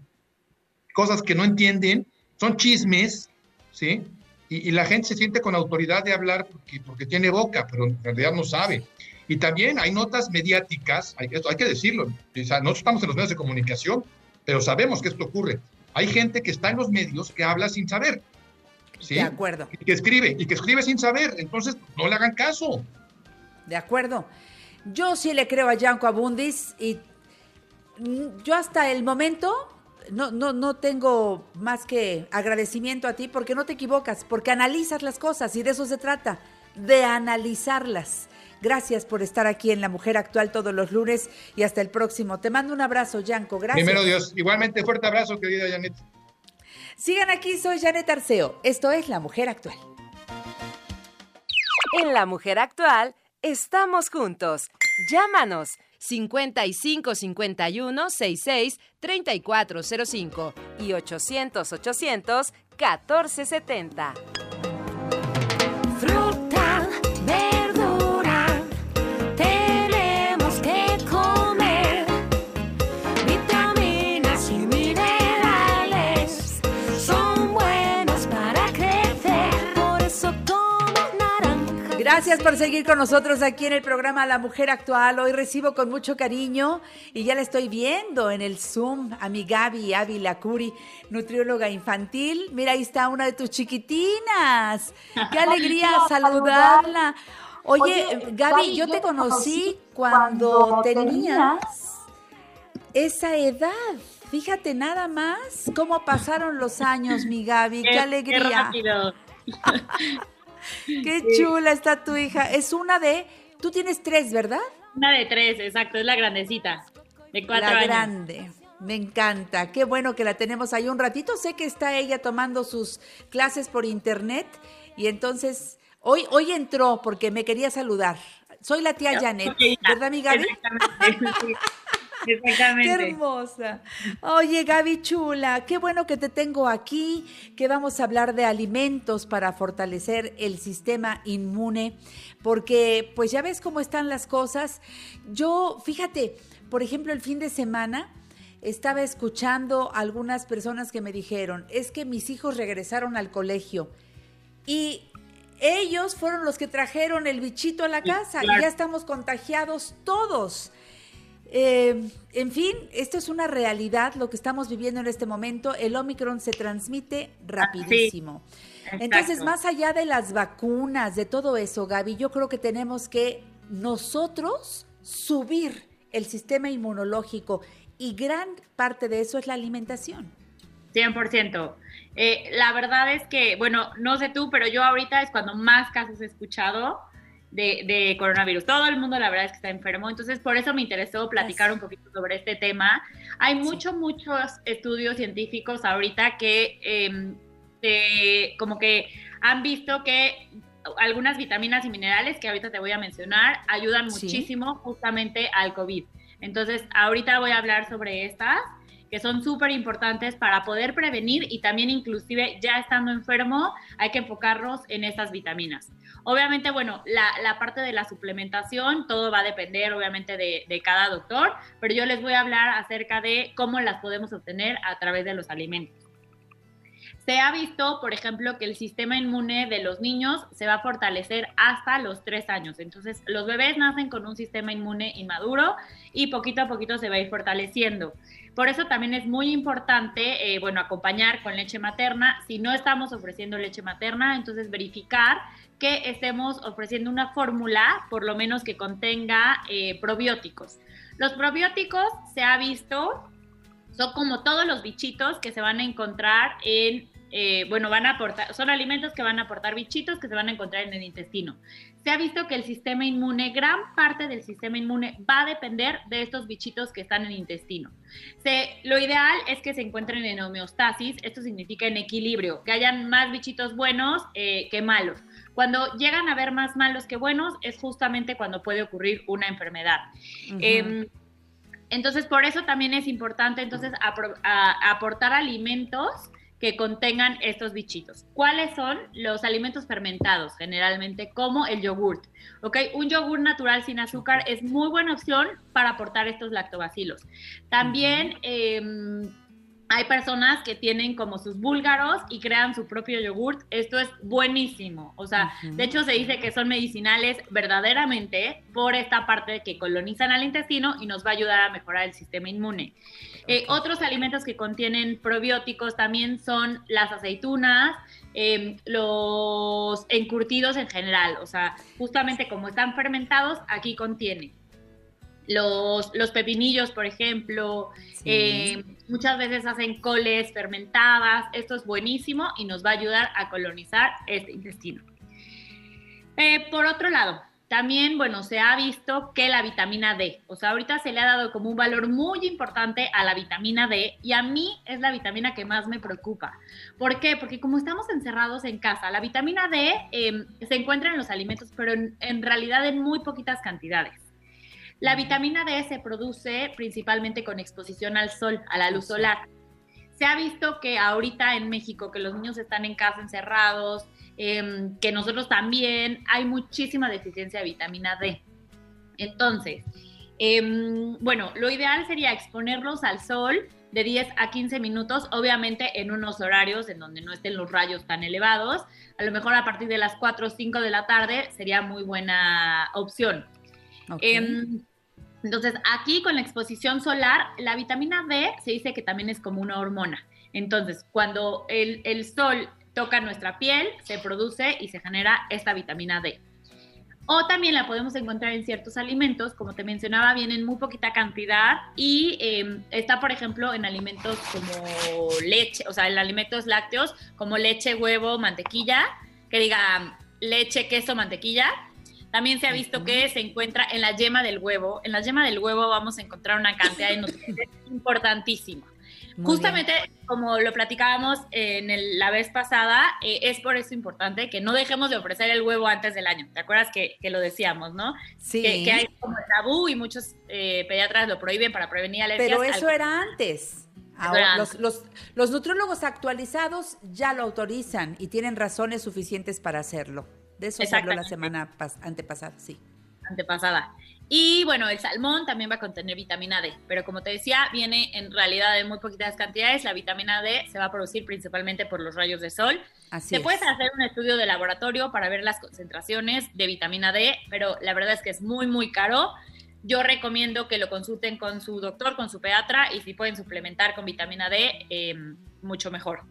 cosas que no entienden, son chismes, ¿sí? Y, y la gente se siente con autoridad de hablar porque, porque tiene boca, pero en realidad no sabe. Y también hay notas mediáticas, hay, esto hay que decirlo, o sea, nosotros estamos en los medios de comunicación, pero sabemos que esto ocurre. Hay gente que está en los medios que habla sin saber, ¿sí? De acuerdo. Y que escribe, y que escribe sin saber, entonces no le hagan caso. De acuerdo. Yo sí le creo a Yanko Abundis y mm, yo hasta el momento no, no, no tengo más que agradecimiento a ti porque no te equivocas, porque analizas las cosas y de eso se trata, de analizarlas. Gracias por estar aquí en La Mujer Actual todos los lunes y hasta el próximo. Te mando un abrazo, Yanko. Gracias. Primero Dios. Igualmente, fuerte abrazo, querida Janet. Sigan aquí, soy Janet Arceo. Esto es La Mujer Actual. En La Mujer Actual estamos juntos. Llámanos 55 51 66 3405 y 800 800 1470. Gracias por seguir con nosotros aquí en el programa La Mujer Actual. Hoy recibo con mucho cariño y ya la estoy viendo en el Zoom a mi Gaby Ávila Curi, nutrióloga infantil. Mira, ahí está una de tus chiquitinas. Qué [laughs] alegría saludarla. Oye, Gaby, yo te conocí cuando tenías esa edad. Fíjate nada más cómo pasaron los años, mi Gaby. Qué alegría. rápido. [laughs] [laughs] Qué chula está tu hija. Es una de. Tú tienes tres, ¿verdad? Una de tres, exacto, es la grandecita, de cuatro la años. grande. Me encanta. Qué bueno que la tenemos ahí un ratito. Sé que está ella tomando sus clases por internet y entonces hoy hoy entró porque me quería saludar. Soy la tía Janet. ¿verdad, mi Gaby? Exactamente. [laughs] sí. Qué Exactamente. hermosa. Oye, Gaby chula, qué bueno que te tengo aquí, que vamos a hablar de alimentos para fortalecer el sistema inmune, porque pues ya ves cómo están las cosas. Yo, fíjate, por ejemplo, el fin de semana estaba escuchando a algunas personas que me dijeron, es que mis hijos regresaron al colegio y ellos fueron los que trajeron el bichito a la casa y ya estamos contagiados todos. Eh, en fin, esto es una realidad, lo que estamos viviendo en este momento. El Omicron se transmite rapidísimo. Entonces, Exacto. más allá de las vacunas, de todo eso, Gaby, yo creo que tenemos que nosotros subir el sistema inmunológico y gran parte de eso es la alimentación. 100%. Eh, la verdad es que, bueno, no sé tú, pero yo ahorita es cuando más casos he escuchado de, de coronavirus. Todo el mundo, la verdad es que está enfermo. Entonces, por eso me interesó platicar un poquito sobre este tema. Hay muchos, muchos estudios científicos ahorita que eh, te- como que han visto que algunas vitaminas y minerales que ahorita te voy a mencionar ayudan Sí. muchísimo justamente al COVID. Entonces, ahorita voy a hablar sobre estas que son súper importantes para poder prevenir y también inclusive ya estando enfermo hay que enfocarnos en estas vitaminas. Obviamente, bueno, la, parte de la suplementación, todo va a depender obviamente de, de cada doctor, pero yo les voy a hablar acerca de cómo las podemos obtener a través de los alimentos. Se ha visto, por ejemplo, que el sistema inmune de los niños se va a fortalecer hasta los tres años. Entonces, los bebés nacen con un sistema inmune inmaduro y poquito a poquito se va a ir fortaleciendo. Por eso también es muy importante, eh, bueno, acompañar con leche materna. Si no estamos ofreciendo leche materna, entonces verificar que estemos ofreciendo una fórmula, por lo menos que contenga eh, probióticos. Los probióticos se ha visto son como todos los bichitos que se van a encontrar en, eh, bueno, van a aportar, son alimentos que van a aportar bichitos que se van a encontrar en el intestino. Se ha visto que el sistema inmune, gran parte del sistema inmune va a depender de estos bichitos que están en el intestino. Se, lo ideal es que se encuentren en homeostasis, esto significa en equilibrio, que hayan más bichitos buenos eh, que malos. Cuando llegan a haber más malos que buenos es justamente cuando puede ocurrir una enfermedad. Em, entonces, por eso también es importante entonces apro- a- aportar alimentos que contengan estos bichitos. ¿Cuáles son los alimentos fermentados? Generalmente como el yogurt. ¿ok? Un yogur natural sin azúcar es muy buena opción para aportar estos lactobacilos. También em, hay personas que tienen como sus búlgaros y crean su propio yogurt. Esto es buenísimo. O sea, de hecho se dice que son medicinales verdaderamente por esta parte que colonizan al intestino y nos va a ayudar a mejorar el sistema inmune. Eh, otros alimentos que contienen probióticos también son las aceitunas, eh, los encurtidos en general. O sea, justamente como están fermentados, aquí contiene. Los, los pepinillos, por ejemplo, Sí. eh, muchas veces hacen coles fermentadas. Esto es buenísimo y nos va a ayudar a colonizar este intestino. Eh, por otro lado, también, bueno, se ha visto que la vitamina D, o sea, ahorita se le ha dado como un valor muy importante a la vitamina D y a mí es la vitamina que más me preocupa. ¿Por qué? Porque como estamos encerrados en casa, la vitamina D eh, se encuentra en los alimentos, pero en, en realidad en muy poquitas cantidades. La vitamina D se produce principalmente con exposición al sol, a la luz solar. Se ha visto que ahorita en México, que los niños están en casa encerrados, eh, que nosotros también, hay muchísima deficiencia de vitamina D. Entonces, eh, bueno, lo ideal sería exponerlos al sol de 10 a 15 minutos, obviamente en unos horarios en donde no estén los rayos tan elevados. A lo mejor a partir de las 4 o 5 de la tarde sería muy buena opción. Em, entonces, aquí con la exposición solar, la vitamina D se dice que también es como una hormona. Entonces, cuando el, el sol toca nuestra piel, se produce y se genera esta vitamina D. O también la podemos encontrar en ciertos alimentos, como te mencionaba, viene en muy poquita cantidad y eh, está, por ejemplo, en alimentos como leche, o sea, en alimentos lácteos como leche, huevo, mantequilla, que diga leche, queso, mantequilla. También se ha visto que se encuentra en la yema del huevo. En la yema del huevo vamos a encontrar una cantidad de nutrientes importantísima. Muy Justamente como lo platicábamos en el- la vez pasada, eh, es por eso importante que no dejemos de ofrecer el huevo antes del año. ¿Te acuerdas que, que lo decíamos, no? Sí. Que, que hay como tabú y muchos eh, pediatras lo prohíben para prevenir alergias. Pero al- eso era antes. Ahora, los, los, los nutriólogos actualizados ya lo autorizan y tienen razones suficientes para hacerlo. De eso se habló la semana pas- antepasada, sí. antepasada. Y bueno, el salmón también va a contener vitamina D, pero como te decía, viene en realidad en muy poquitas cantidades. La vitamina D se va a producir principalmente por los rayos de sol. Así Te es. puedes hacer un estudio de laboratorio para ver las concentraciones de vitamina D, pero la verdad es que es muy, muy caro. yo recomiendo que lo consulten con su doctor, con su pediatra, y si pueden suplementar con vitamina D, eh, mucho mejor.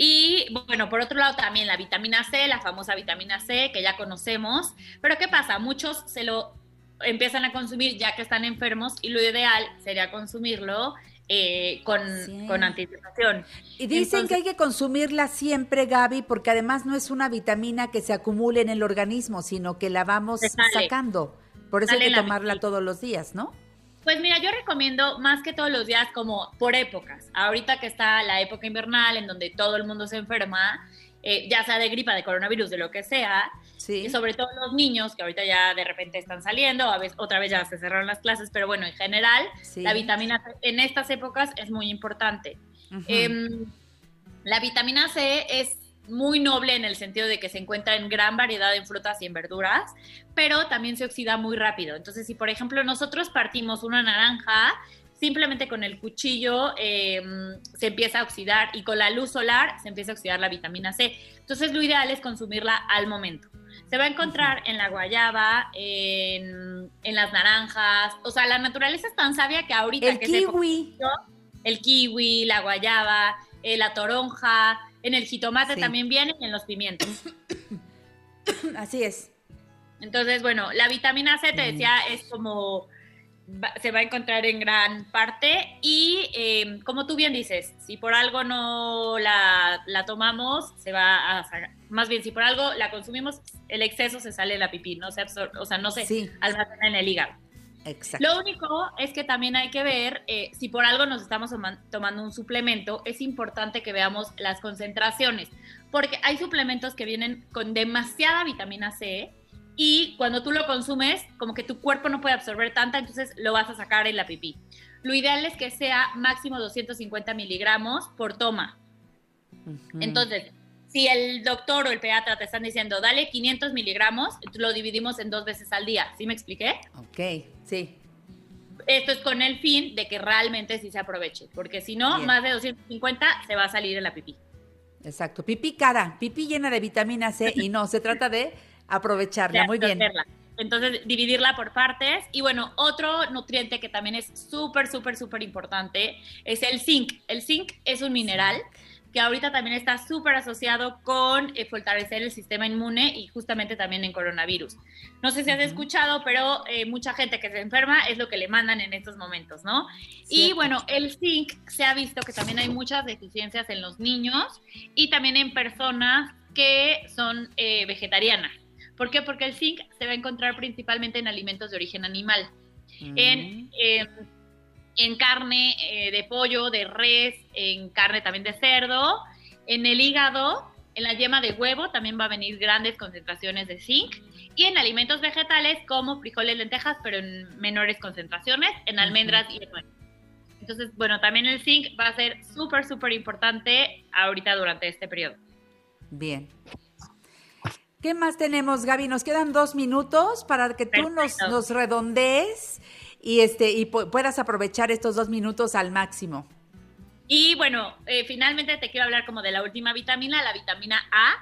Y bueno, por otro lado también la vitamina C, la famosa vitamina C que ya conocemos. Pero ¿qué pasa? Muchos se lo empiezan a consumir ya que están enfermos y lo ideal sería consumirlo eh, con, Sí. con anticipación. Y dicen Entonces- que hay que consumirla siempre, Gaby, porque además no es una vitamina que se acumule en el organismo, sino que la vamos sale. sacando. Por eso hay que tomarla todos los días, ¿no? Pues mira, yo recomiendo más que todos los días como por épocas. Ahorita que está la época invernal en donde todo el mundo se enferma, eh, ya sea de gripa, de coronavirus, de lo que sea, Sí. y sobre todo los niños que ahorita ya de repente están saliendo, a veces, otra vez ya se cerraron las clases, pero bueno, en general, Sí. la vitamina C en estas épocas es muy importante. Em, la vitamina C es muy noble en el sentido de que se encuentra en gran variedad en frutas y en verduras, pero también se oxida muy rápido. Entonces, si por ejemplo nosotros partimos una naranja, simplemente con el cuchillo em, se empieza a oxidar y con la luz solar se empieza a oxidar la vitamina C. Entonces, lo ideal es consumirla al momento. Se va a encontrar en la guayaba, en, en las naranjas. O sea, la naturaleza es tan sabia que ahorita el que kiwi. el kiwi, la guayaba, eh, la toronja, en el jitomate Sí. también viene y en los pimientos. [coughs] Así es. Entonces, bueno, la vitamina C, te Mm. decía, es como se va a encontrar en gran parte y eh, como tú bien dices, si por algo no la, la tomamos, se va a. Más bien, si por algo la consumimos, el exceso se sale de la pipí, no se absor- o sea, no se Sí. almacena en el hígado. Exacto. Lo único es que también hay que ver eh, si por algo nos estamos toma- tomando un suplemento, es importante que veamos las concentraciones, porque hay suplementos que vienen con demasiada vitamina C y cuando tú lo consumes, como que tu cuerpo no puede absorber tanta, entonces lo vas a sacar en la pipí. Lo ideal es que sea máximo 250 miligramos por toma. Ujú. Entonces, si el doctor o el pediatra te están diciendo, dale 500 miligramos, lo dividimos en dos veces al día. ¿Sí me expliqué? Ok, sí. Esto es con el fin de que realmente sí se aproveche, porque si no, Bien. más de 250 se va a salir en la pipí. Exacto. Pipí cara, pipí llena de vitamina C y no, se trata de aprovecharla. Muy bien. Entonces, dividirla por partes. Y bueno, otro nutriente que también es súper, súper, súper importante es el zinc. El zinc es un mineral que ahorita también está súper asociado con eh, fortalecer el sistema inmune y justamente también en coronavirus. No sé si has Ujú. escuchado, pero eh, mucha gente que se enferma es lo que le mandan en estos momentos, ¿no? Y Cierto. bueno, el zinc se ha visto que también hay muchas deficiencias en los niños y también en personas que son eh, vegetarianas. ¿Por qué? Porque el zinc se va a encontrar principalmente en alimentos de origen animal, en, Mm. eh, en carne eh, de pollo, de res, en carne también de cerdo, en el hígado, en la yema de huevo también va a venir grandes concentraciones de zinc y en alimentos vegetales como frijoles, lentejas, pero en menores concentraciones, en almendras y en nueces. Entonces, bueno, también el zinc va a ser súper, súper importante ahorita durante este periodo. Bien. ¿Qué más tenemos, Gaby? Nos quedan dos minutos para que tú nos, nos redondees y, este, y pu- puedas aprovechar estos dos minutos al máximo. Y bueno, eh, finalmente te quiero hablar como de la última vitamina, la vitamina A.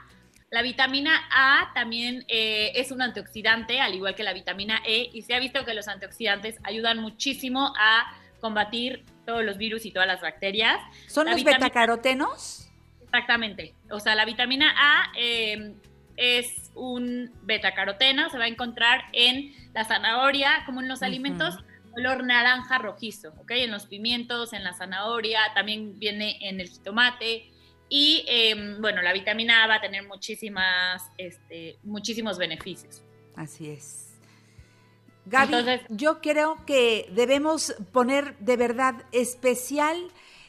La vitamina A también eh, es un antioxidante, al igual que la vitamina E, y se ha visto que los antioxidantes ayudan muchísimo a combatir todos los virus y todas las bacterias. ¿Son La los betacarotenos? Exactamente. O sea, la vitamina A eh, es un betacaroteno, se va a encontrar en la zanahoria, como en los alimentos color naranja rojizo, ¿ok? En los pimientos, en la zanahoria, también viene en el jitomate. Y eh, bueno, la vitamina A va a tener muchísimas, este, muchísimos beneficios. Así es. Gaby, Entonces- yo creo que debemos poner de verdad especial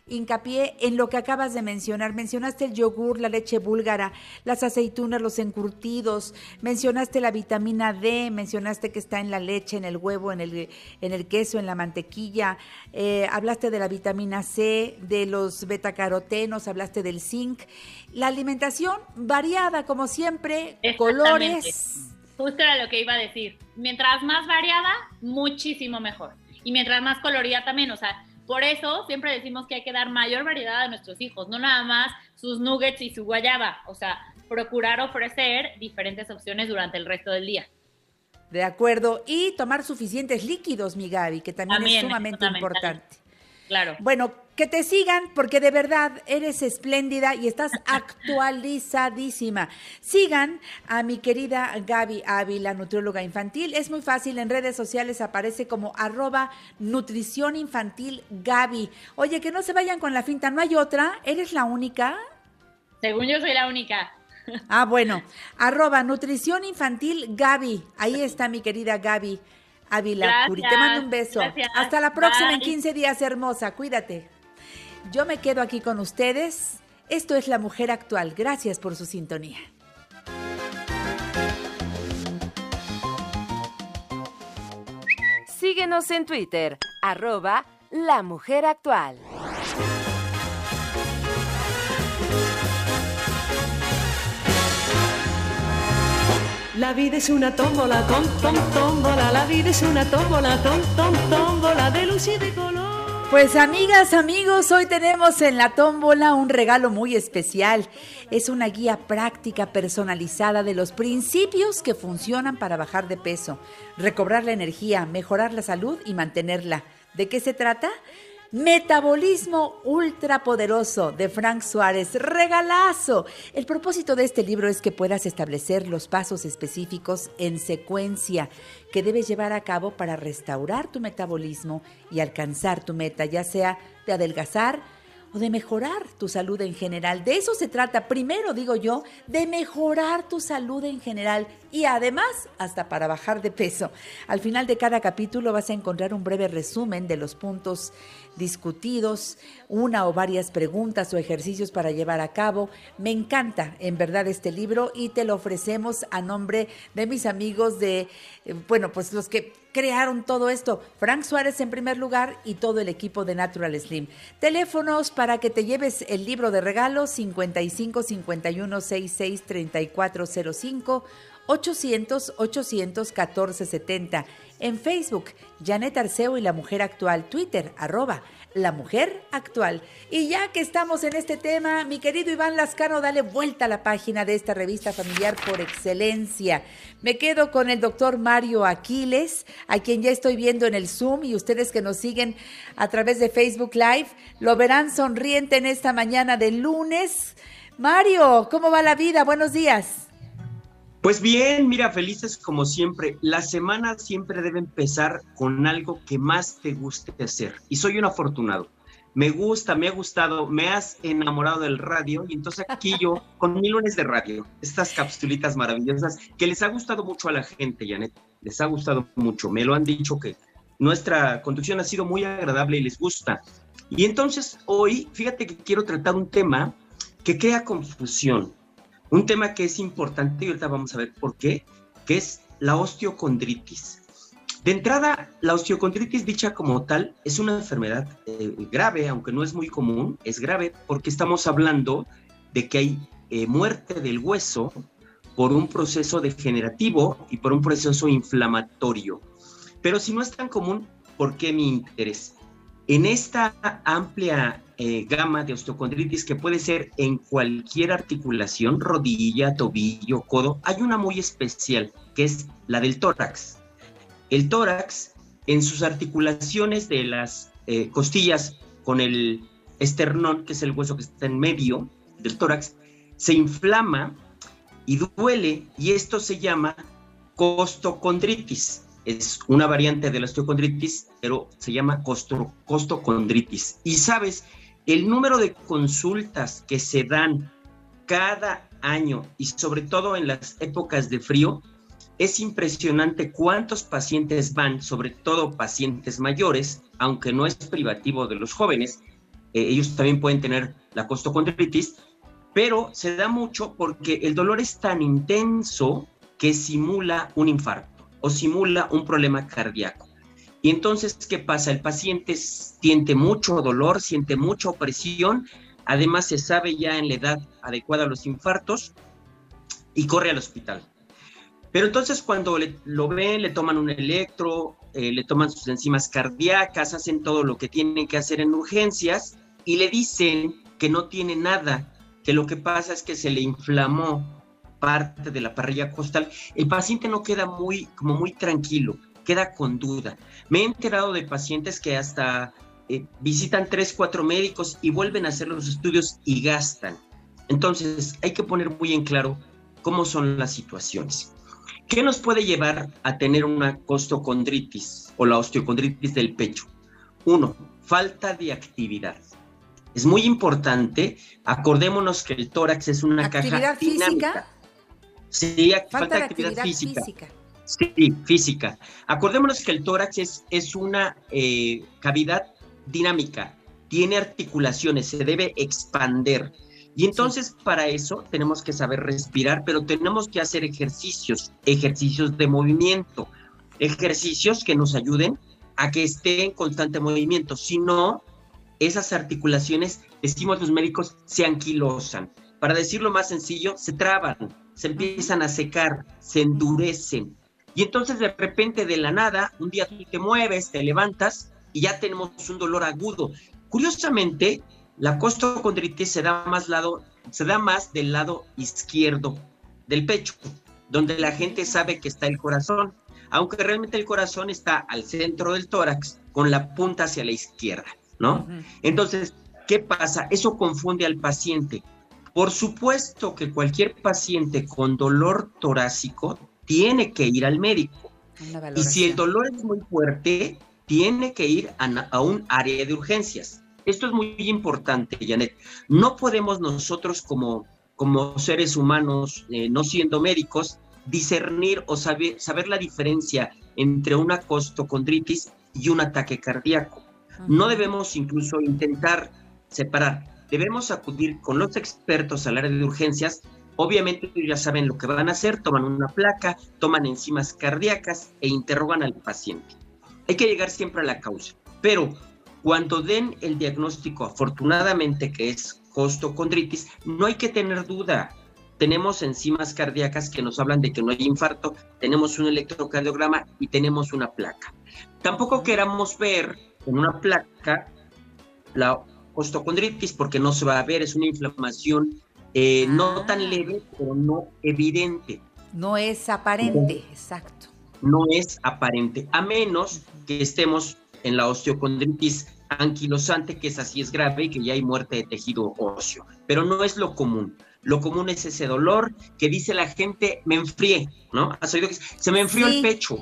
hincapié en lo que acabas de mencionar. Mencionaste el yogur, la leche búlgara, las aceitunas, los encurtidos, mencionaste la vitamina D, mencionaste que está en la leche, en el huevo, en el, en el queso, en la mantequilla, eh, hablaste de la vitamina C, de los betacarotenos, hablaste del zinc. La alimentación variada, como siempre, colores. Justo era lo que iba a decir. Mientras más variada, muchísimo mejor. Y mientras más colorida también. O sea, por eso siempre decimos que hay que dar mayor variedad a nuestros hijos, no nada más sus nuggets y su guayaba. O sea, procurar ofrecer diferentes opciones durante el resto del día. De acuerdo. Y tomar suficientes líquidos, mi Gaby, que también, También es sumamente importante. Claro. Bueno, que te sigan porque de verdad eres espléndida y estás [laughs] actualizadísima. Sigan a mi querida Gaby Ávila, nutrióloga infantil. Es muy fácil, en redes sociales aparece como arroba nutrición infantil Gaby. Oye, que no se vayan con la finta, ¿no hay otra? ¿Eres la única? Según yo soy la única. Ah, bueno, arroba nutrición infantil Gaby. Ahí está mi querida Gaby Ávila. Curi. Te mando un beso. gracias. Hasta la próxima en Bye. 15 días, hermosa. Cuídate. Yo me quedo aquí con ustedes. Esto es La Mujer Actual. Gracias por su sintonía. Síguenos en Twitter, arroba La Mujer Actual. La vida es una tómbola, tom, tom, tómbola. La vida es una tómbola, tom, tom, tómbola de luz y de color. Pues amigas, amigos, hoy tenemos en la tómbola un regalo muy especial. Es una guía práctica personalizada de los principios que funcionan para bajar de peso, recobrar la energía, mejorar la salud y mantenerla. ¿De qué se trata? Metabolismo ultrapoderoso de Frank Suárez. Regalazo. El propósito de este libro es que puedas establecer los pasos específicos en secuencia que debes llevar a cabo para restaurar tu metabolismo y alcanzar tu meta, ya sea de adelgazar o de mejorar tu salud en general. De eso se trata, primero digo yo, de mejorar tu salud en general y además hasta para bajar de peso. Al final de cada capítulo vas a encontrar un breve resumen de los puntos discutidos, una o varias preguntas o ejercicios para llevar a cabo. Me encanta en verdad este libro y te lo ofrecemos a nombre de mis amigos de, eh, bueno, pues los que crearon todo esto. Frank Suárez en primer lugar y todo el equipo de Natural Slim. Teléfonos para que te lleves el libro de regalo 55 51 66 3405 800 800 1470. En Facebook, Janet Arceo y la Mujer Actual. Twitter, arroba la Mujer Actual. Y ya que estamos en este tema, mi querido Iván Lascano, dale vuelta a la página de esta revista familiar por excelencia. Me quedo con el doctor Mario Aquiles, a quien ya estoy viendo en el Zoom y ustedes que nos siguen a través de Facebook Live, lo verán sonriente en esta mañana de lunes. Mario, ¿cómo va la vida? Buenos días. Pues bien, mira, felices como siempre. La semana siempre debe empezar con algo que más te guste hacer. Y soy un afortunado. Me gusta, me ha gustado, me has enamorado del radio y entonces aquí yo [laughs] con mi lunes de radio, estas capsulitas maravillosas que les ha gustado mucho a la gente, Janet, les ha gustado mucho, me lo han dicho que nuestra conducción ha sido muy agradable y les gusta. Y entonces hoy, fíjate que quiero tratar un tema que crea confusión, un tema que es importante y ahorita vamos a ver por qué, que es la osteocondritis. De entrada, la osteocondritis dicha como tal es una enfermedad eh, grave, aunque no es muy común, es grave porque estamos hablando de que hay eh, muerte del hueso por un proceso degenerativo y por un proceso inflamatorio. Pero si no es tan común, ¿por qué mi interés? En esta amplia eh, gama de osteocondritis que puede ser en cualquier articulación, rodilla, tobillo, codo, hay una muy especial que es la del tórax. El tórax, en sus articulaciones de las eh, costillas con el esternón, que es el hueso que está en medio del tórax, se inflama y duele y esto se llama costocondritis. Es una variante de la osteocondritis, pero se llama costocondritis. Y sabes, el número de consultas que se dan cada año y sobre todo en las épocas de frío, es impresionante cuántos pacientes van, sobre todo pacientes mayores, aunque no es privativo de los jóvenes, eh, ellos también pueden tener la costocondritis, pero se da mucho porque el dolor es tan intenso que simula un infarto o simula un problema cardíaco. Y entonces, ¿qué pasa? El paciente siente mucho dolor, siente mucha opresión, además se sabe ya en la edad adecuada a los infartos y corre al hospital. Pero entonces cuando le- lo ven, le toman un electro, eh, le toman sus enzimas cardíacas, hacen todo lo que tienen que hacer en urgencias y le dicen que no tiene nada, que lo que pasa es que se le inflamó parte de la parrilla costal, el paciente no queda muy, como muy tranquilo, queda con duda. Me he enterado de pacientes que hasta eh, visitan tres, cuatro médicos y vuelven a hacer los estudios y gastan. Entonces, hay que poner muy en claro cómo son las situaciones. ¿Qué nos puede llevar a tener una costocondritis o la osteocondritis del pecho? Uno, falta de actividad. Es muy importante, acordémonos que el tórax es una caja ¿Actividad dinámica. física? Sí, ac- Falta, de actividad, física. Sí, física. Acordémonos que el tórax es, es una eh, cavidad dinámica, tiene articulaciones, se debe expander. Y entonces para eso tenemos que saber respirar, pero tenemos que hacer ejercicios, ejercicios de movimiento, ejercicios que nos ayuden a que esté en constante movimiento. Si no, esas articulaciones, decimos los médicos, se anquilosan. Para decirlo más sencillo, se traban, se empiezan a secar, se endurecen. Y entonces de repente de la nada, un día tú te mueves, te levantas y ya tenemos un dolor agudo. Curiosamente, la costocondritis se da más lado, se da más del lado izquierdo del pecho, donde la gente sabe que está el corazón, aunque realmente el corazón está al centro del tórax con la punta hacia la izquierda, ¿no? Entonces, ¿qué pasa? Eso confunde al paciente. Por supuesto que cualquier paciente con dolor torácico tiene que ir al médico. Y si el dolor es muy fuerte, tiene que ir a, a un área de urgencias. Esto es muy importante, Janet. No podemos nosotros como, como seres humanos, eh, no siendo médicos, discernir o saber, saber la diferencia entre una costocondritis y un ataque cardíaco. No debemos incluso intentar separar. Debemos acudir con los expertos al área de urgencias. Obviamente ellos ya saben lo que van a hacer, toman una placa, toman enzimas cardíacas e interrogan al paciente. Hay que llegar siempre a la causa. Pero cuando den el diagnóstico, afortunadamente que es costocondritis, no hay que tener duda. Tenemos enzimas cardíacas que nos hablan de que no hay infarto, tenemos un electrocardiograma y tenemos una placa. Tampoco queramos ver en una placa la costocondritis porque no se va a ver, es una inflamación eh, no tan leve, pero no evidente No es aparente, exacto. no es aparente, a menos que estemos en la osteocondritis anquilosante, que es así es grave y que ya hay muerte de tejido óseo, pero no es lo común. Lo común es ese dolor que dice la gente, me enfrié, ¿no? ¿Has oído que se me enfrió Sí. el pecho?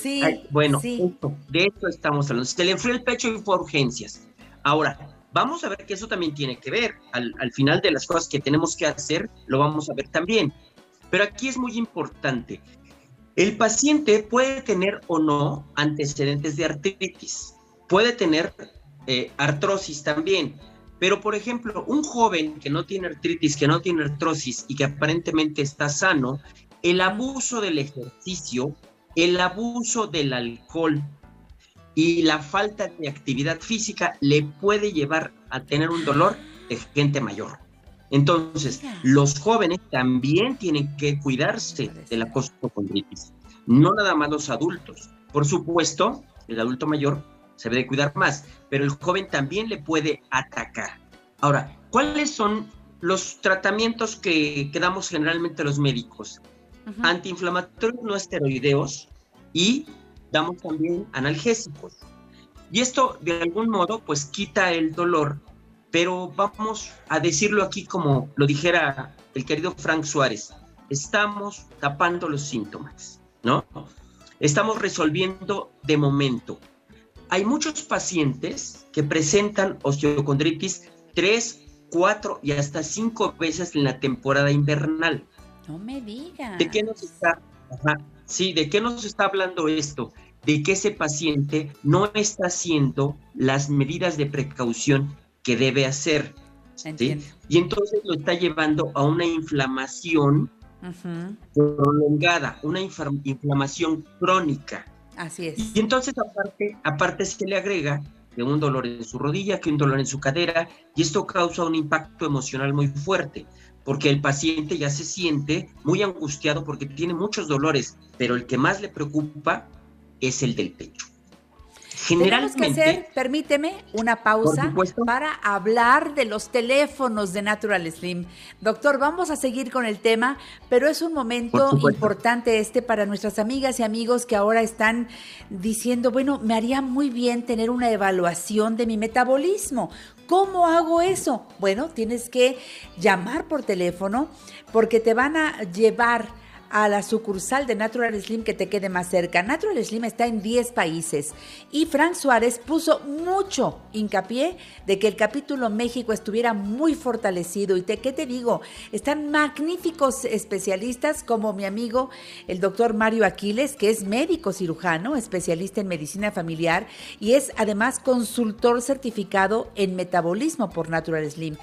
Sí, Ay, bueno, sí. esto, de esto estamos hablando. Se le enfrió el pecho y fue a urgencias. Ahora, vamos a ver que eso también tiene que ver. Al, al final de las cosas que tenemos que hacer, lo vamos a ver también. Pero aquí es muy importante. El paciente puede tener o no antecedentes de artritis. Puede tener eh, artrosis también. Pero, por ejemplo, un joven que no tiene artritis, que no tiene artrosis y que aparentemente está sano, el abuso del ejercicio, el abuso del alcohol y la falta de actividad física le puede llevar a tener un dolor de gente mayor. Entonces, los jóvenes también tienen que cuidarse de la costocondritis, no nada más los adultos. Por supuesto, el adulto mayor se debe de cuidar más, pero el joven también le puede atacar. Ahora, ¿cuáles son los tratamientos que, que damos generalmente los médicos? Antiinflamatorios no esteroideos y damos también analgésicos. Y esto, de algún modo, pues quita el dolor, pero vamos a decirlo aquí como lo dijera el querido Frank Suárez, estamos tapando los síntomas, ¿no? Estamos resolviendo de momento. Hay muchos pacientes que presentan osteocondritis tres, cuatro y hasta cinco veces en la temporada invernal. No me digas. ¿De qué nos está? Ajá, sí, ¿de qué nos está hablando esto? De que ese paciente no está haciendo las medidas de precaución que debe hacer. Y entonces lo está llevando a una inflamación prolongada, una inflamación crónica. Así es. Y entonces aparte, aparte se le agrega que un dolor en su rodilla, que un dolor en su cadera, y esto causa un impacto emocional muy fuerte, porque el paciente ya se siente muy angustiado porque tiene muchos dolores, pero el que más le preocupa es el del pecho. Tenemos que Generalmente, hacer, permíteme, una pausa para hablar de los teléfonos de Natural Slim. Doctor, vamos a seguir con el tema, pero es un momento importante este para nuestras amigas y amigos que ahora están diciendo, bueno, me haría muy bien tener una evaluación de mi metabolismo. ¿Cómo hago eso? Bueno, tienes que llamar por teléfono porque te van a llevar a la sucursal de Natural Slim que te quede más cerca. Natural Slim está en 10 países y Frank Suárez puso mucho hincapié de que el capítulo México estuviera muy fortalecido. ¿Y te, qué te digo? Están magníficos especialistas como mi amigo el doctor Mario Aquiles, que es médico cirujano, especialista en medicina familiar y es además consultor certificado en metabolismo por Natural Slim.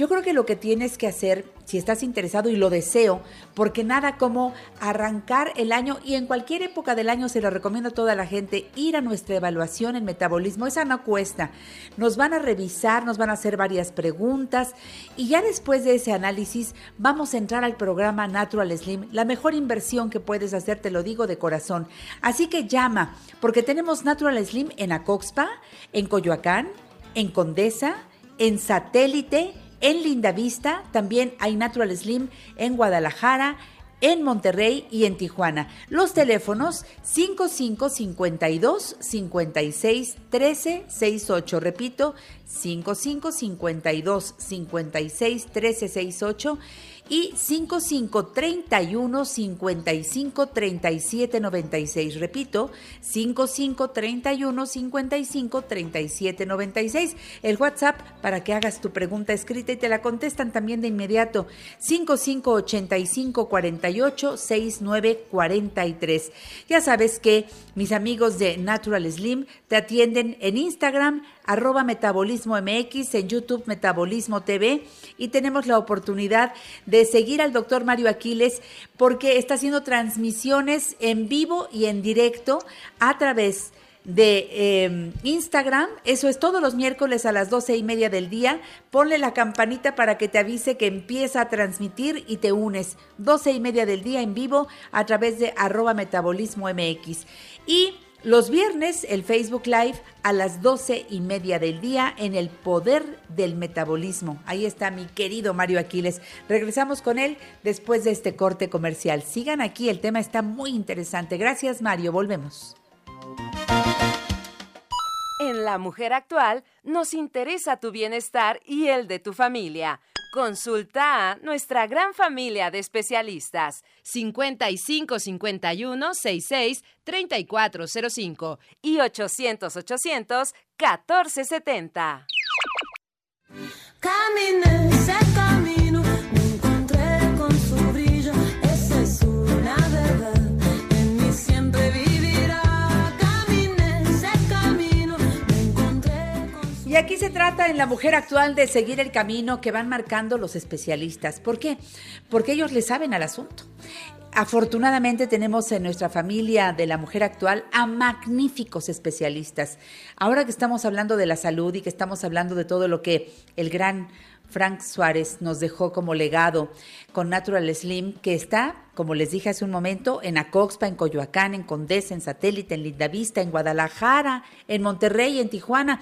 Yo creo que lo que tienes que hacer, si estás interesado y lo deseo, porque nada como arrancar el año y en cualquier época del año se lo recomiendo a toda la gente, ir a nuestra evaluación en metabolismo, esa no cuesta. Nos van a revisar, nos van a hacer varias preguntas y ya después de ese análisis vamos a entrar al programa Natural Slim, la mejor inversión que puedes hacer, te lo digo de corazón. Así que llama, porque tenemos Natural Slim en Acoxpa, en Coyoacán, en Condesa, en Satélite, en Lindavista, también hay Natural Slim en Guadalajara, en Monterrey y en Tijuana. Los teléfonos 5552 56 13 68. Repito, 5552 56 13 68 y 5531 55 37 96. Repito, 5531 55 37 96. El WhatsApp para que hagas tu pregunta escrita y te la contestan también de inmediato. 5585 48 69 43. Ya sabes que mis amigos de Natural Slim te atienden en Instagram arroba metabolismo MX, en YouTube Metabolismo TV y tenemos la oportunidad de seguir al doctor Mario Aquiles porque está haciendo transmisiones en vivo y en directo a través de eh, Instagram. Eso es todos los miércoles a las doce y media del día. Ponle la campanita para que te avise que empieza a transmitir y te unes. Doce y media del día en vivo a través de arroba metabolismo MX. Y los viernes, el Facebook Live a las doce y media del día en el poder del metabolismo. Ahí está mi querido Mario Aquiles. Regresamos con él después de este corte comercial. Sigan aquí, el tema está muy interesante. Gracias, Mario. Volvemos. En La Mujer Actual nos interesa tu bienestar y el de tu familia. Consulta a nuestra gran familia de especialistas 55 51 66 3405 y 800 800 1470. Caminé ese camino, Y aquí se trata en la mujer actual de seguir el camino que van marcando los especialistas. ¿Por qué? Porque ellos le saben al asunto. Afortunadamente tenemos en nuestra familia de la mujer actual a magníficos especialistas. Ahora que estamos hablando de la salud y que estamos hablando de todo lo que el gran Frank Suárez nos dejó como legado con Natural Slim, que está, como les dije hace un momento, en Acoxpa, en Coyoacán, en Condesa, en Satélite, en Lindavista, en Guadalajara, en Monterrey, en Tijuana.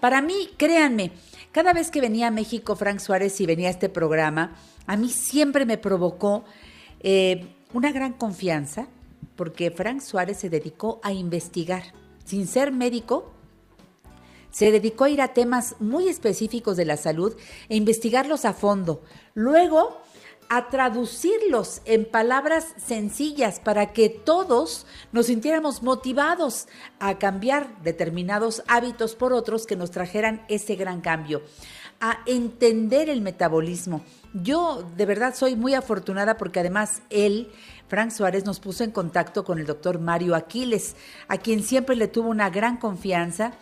Para mí, créanme, cada vez que venía a México Frank Suárez y venía a este programa, a mí siempre me provocó eh, una gran confianza, porque Frank Suárez se dedicó a investigar. Sin ser médico, se dedicó a ir a temas muy específicos de la salud e investigarlos a fondo. Luego, a traducirlos en palabras sencillas para que todos nos sintiéramos motivados a cambiar determinados hábitos por otros que nos trajeran ese gran cambio, a entender el metabolismo. Yo de verdad soy muy afortunada porque además él, Frank Suárez, nos puso en contacto con el doctor Mario Aquiles, a quien siempre le tuvo una gran confianza.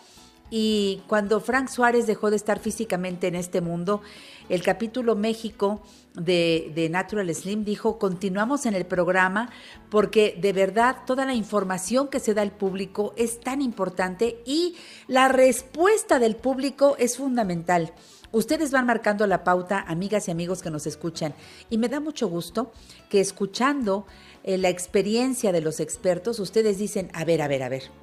Y cuando Frank Suárez dejó de estar físicamente en este mundo, el capítulo México de, Natural Slim dijo, continuamos en el programa porque de verdad toda la información que se da al público es tan importante y la respuesta del público es fundamental. Ustedes van marcando la pauta, amigas y amigos que nos escuchan, y me da mucho gusto que escuchando eh, la experiencia de los expertos, ustedes dicen, a ver, a ver, a ver,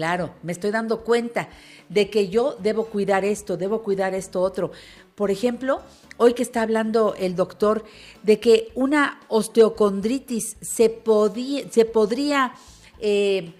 Claro, me estoy dando cuenta de que yo debo cuidar esto, debo cuidar esto otro. Por ejemplo, hoy que está hablando el doctor de que una osteocondritis se, podía, se podría eh,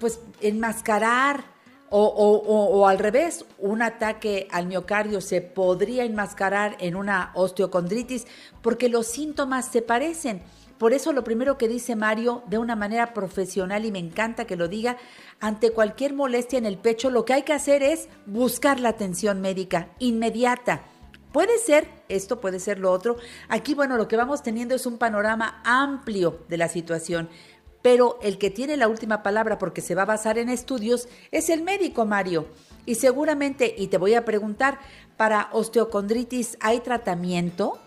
pues enmascarar o, o- al revés, un ataque al miocardio se podría enmascarar en una osteocondritis porque los síntomas se parecen. Por eso lo primero que dice Mario de una manera profesional y me encanta que lo diga, ante cualquier molestia en el pecho lo que hay que hacer es buscar la atención médica inmediata. Puede ser esto, puede ser lo otro. Aquí, bueno, lo que vamos teniendo es un panorama amplio de la situación, pero el que tiene la última palabra porque se va a basar en estudios es el médico, Mario. Y seguramente, y te voy a preguntar, ¿para osteocondritis hay tratamiento?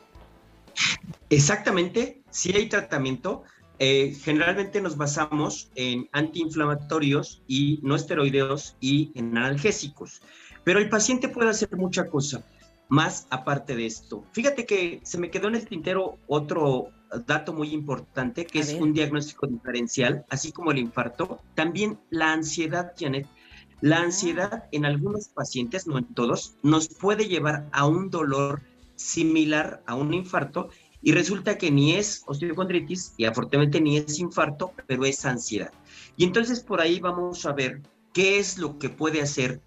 Exactamente, si hay tratamiento. eh, generalmente nos basamos en antiinflamatorios y no esteroideos y en analgésicos. Pero el paciente puede hacer mucha cosa más aparte de esto. Fíjate que se me quedó en el tintero otro dato muy importante, que A es ver. un diagnóstico diferencial, así como el infarto. También la ansiedad, Janet. La ansiedad en algunos pacientes, no en todos, nos puede llevar a un dolor similar a un infarto y resulta que ni es osteocondritis y afortunadamente ni es infarto, pero es ansiedad. Y entonces por ahí vamos a ver qué es lo que puede hacer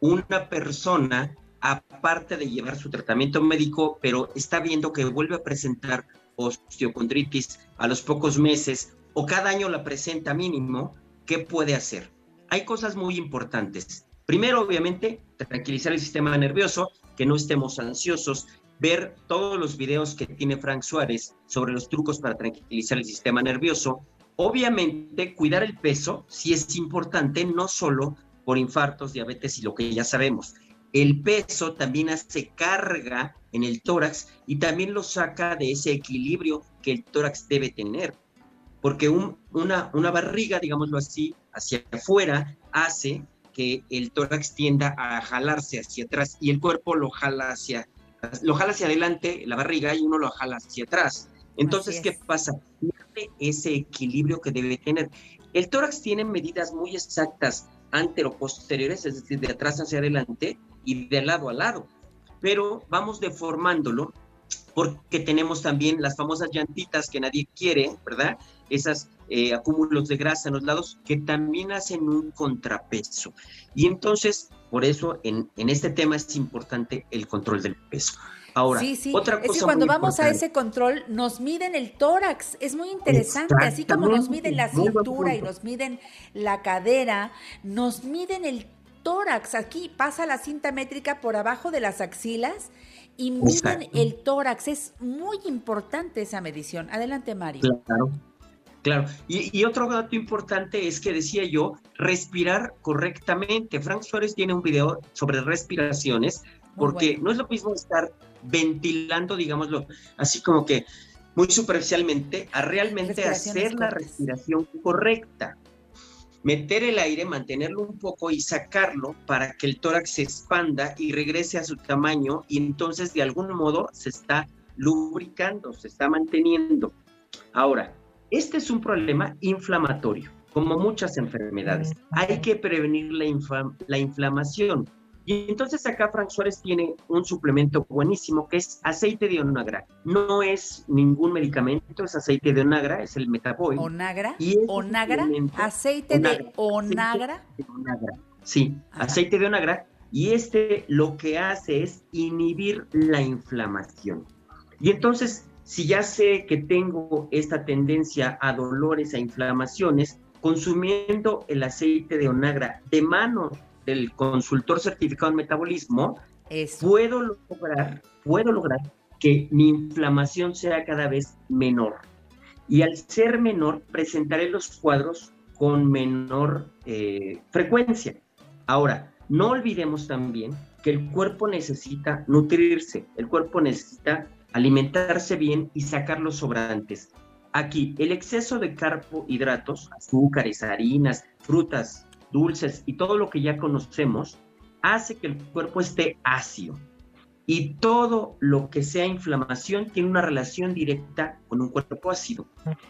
una persona aparte de llevar su tratamiento médico, pero está viendo que vuelve a presentar osteocondritis a los pocos meses o cada año la presenta mínimo, ¿qué puede hacer? Hay cosas muy importantes. Primero, obviamente, tranquilizar el sistema nervioso, que no estemos ansiosos, ver todos los videos que tiene Frank Suárez sobre los trucos para tranquilizar el sistema nervioso. Obviamente, cuidar el peso sí es importante, no solo por infartos, diabetes y lo que ya sabemos. El peso también hace carga en el tórax y también lo saca de ese equilibrio que el tórax debe tener. Porque un- una, una barriga, digámoslo así, hacia afuera, hace que el tórax tienda a jalarse hacia atrás y el cuerpo lo jala hacia, lo jala hacia adelante, la barriga, y uno lo jala hacia atrás. Entonces, ¿qué pasa? Pierde ese equilibrio que debe tener. El tórax tiene medidas muy exactas antero-posteriores, es decir, de atrás hacia adelante y de lado a lado. Pero vamos deformándolo porque tenemos también las famosas llantitas que nadie quiere, ¿verdad? Esas eh, acúmulos de grasa en los lados que también hacen un contrapeso. Y entonces, por eso en, en este tema es importante el control del peso. Ahora, sí, sí. otra es cosa que cuando vamos a ese control nos miden el tórax. Es muy interesante. Así como nos miden la cintura y nos miden la cadera, nos miden el tórax. Aquí pasa la cinta métrica por abajo de las axilas y miden Exacto. el tórax. Es muy importante esa medición. Adelante, Mario. Claro, claro. Y, y otro dato importante es que decía yo, respirar correctamente. Frank Suárez tiene un video sobre respiraciones, porque bueno. no es lo mismo estar ventilando, digámoslo, así como que muy superficialmente, a realmente hacer la respiración correcta. Meter el aire, mantenerlo un poco y sacarlo para que el tórax se expanda y regrese a su tamaño y entonces de algún modo se está lubricando, se está manteniendo. Ahora, este es un problema inflamatorio, como muchas enfermedades. Hay que prevenir la, la inflamación. Y entonces acá Frank Suárez tiene un suplemento buenísimo que es aceite de onagra. No es ningún medicamento, es aceite de onagra, es el Metaboy. Onagra. Y Onagra. Aceite de Onagra. onagra. de onagra. Sí, Ajá. aceite de onagra. Y este lo que hace es inhibir la inflamación. Y entonces, si ya sé que tengo esta tendencia a dolores, a inflamaciones, consumiendo el aceite de onagra de manos del consultor certificado en metabolismo, Eso. puedo lograr, puedo lograr que mi inflamación sea cada vez menor. Y al ser menor, presentaré los cuadros con menor eh, frecuencia. Ahora, no olvidemos también que el cuerpo necesita nutrirse, el cuerpo necesita alimentarse bien y sacar los sobrantes. Aquí, el exceso de carbohidratos, azúcares, harinas, frutas, dulces y todo lo que ya conocemos, hace que el cuerpo esté ácido. Y todo lo que sea inflamación tiene una relación directa con un cuerpo ácido.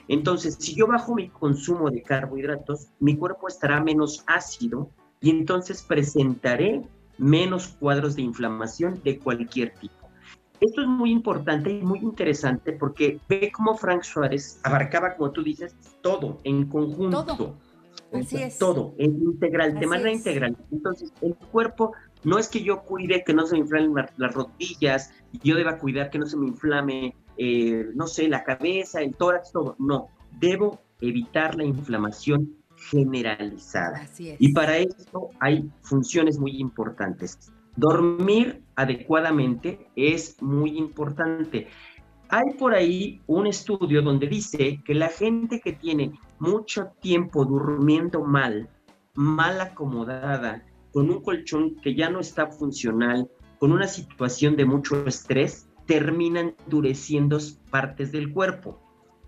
Entonces, si yo bajo mi consumo de carbohidratos, mi cuerpo estará menos ácido y entonces presentaré menos cuadros de inflamación de cualquier tipo. Esto es muy importante y muy interesante porque ve cómo Frank Suárez abarcaba, como tú dices, todo en conjunto. Todo. Así es. Todo, en integral, de manera integral. Entonces, el cuerpo no es que yo cuide que no se me inflamen la- las rodillas, yo deba cuidar que no se me inflame, eh, no sé, la cabeza, el tórax, todo. No, debo evitar la inflamación generalizada. Así es. Y para esto hay funciones muy importantes. Dormir adecuadamente es muy importante. Hay por ahí un estudio donde dice que la gente que tiene mucho tiempo durmiendo mal, mal acomodada, con un colchón que ya no está funcional, con una situación de mucho estrés, termina endureciendo partes del cuerpo,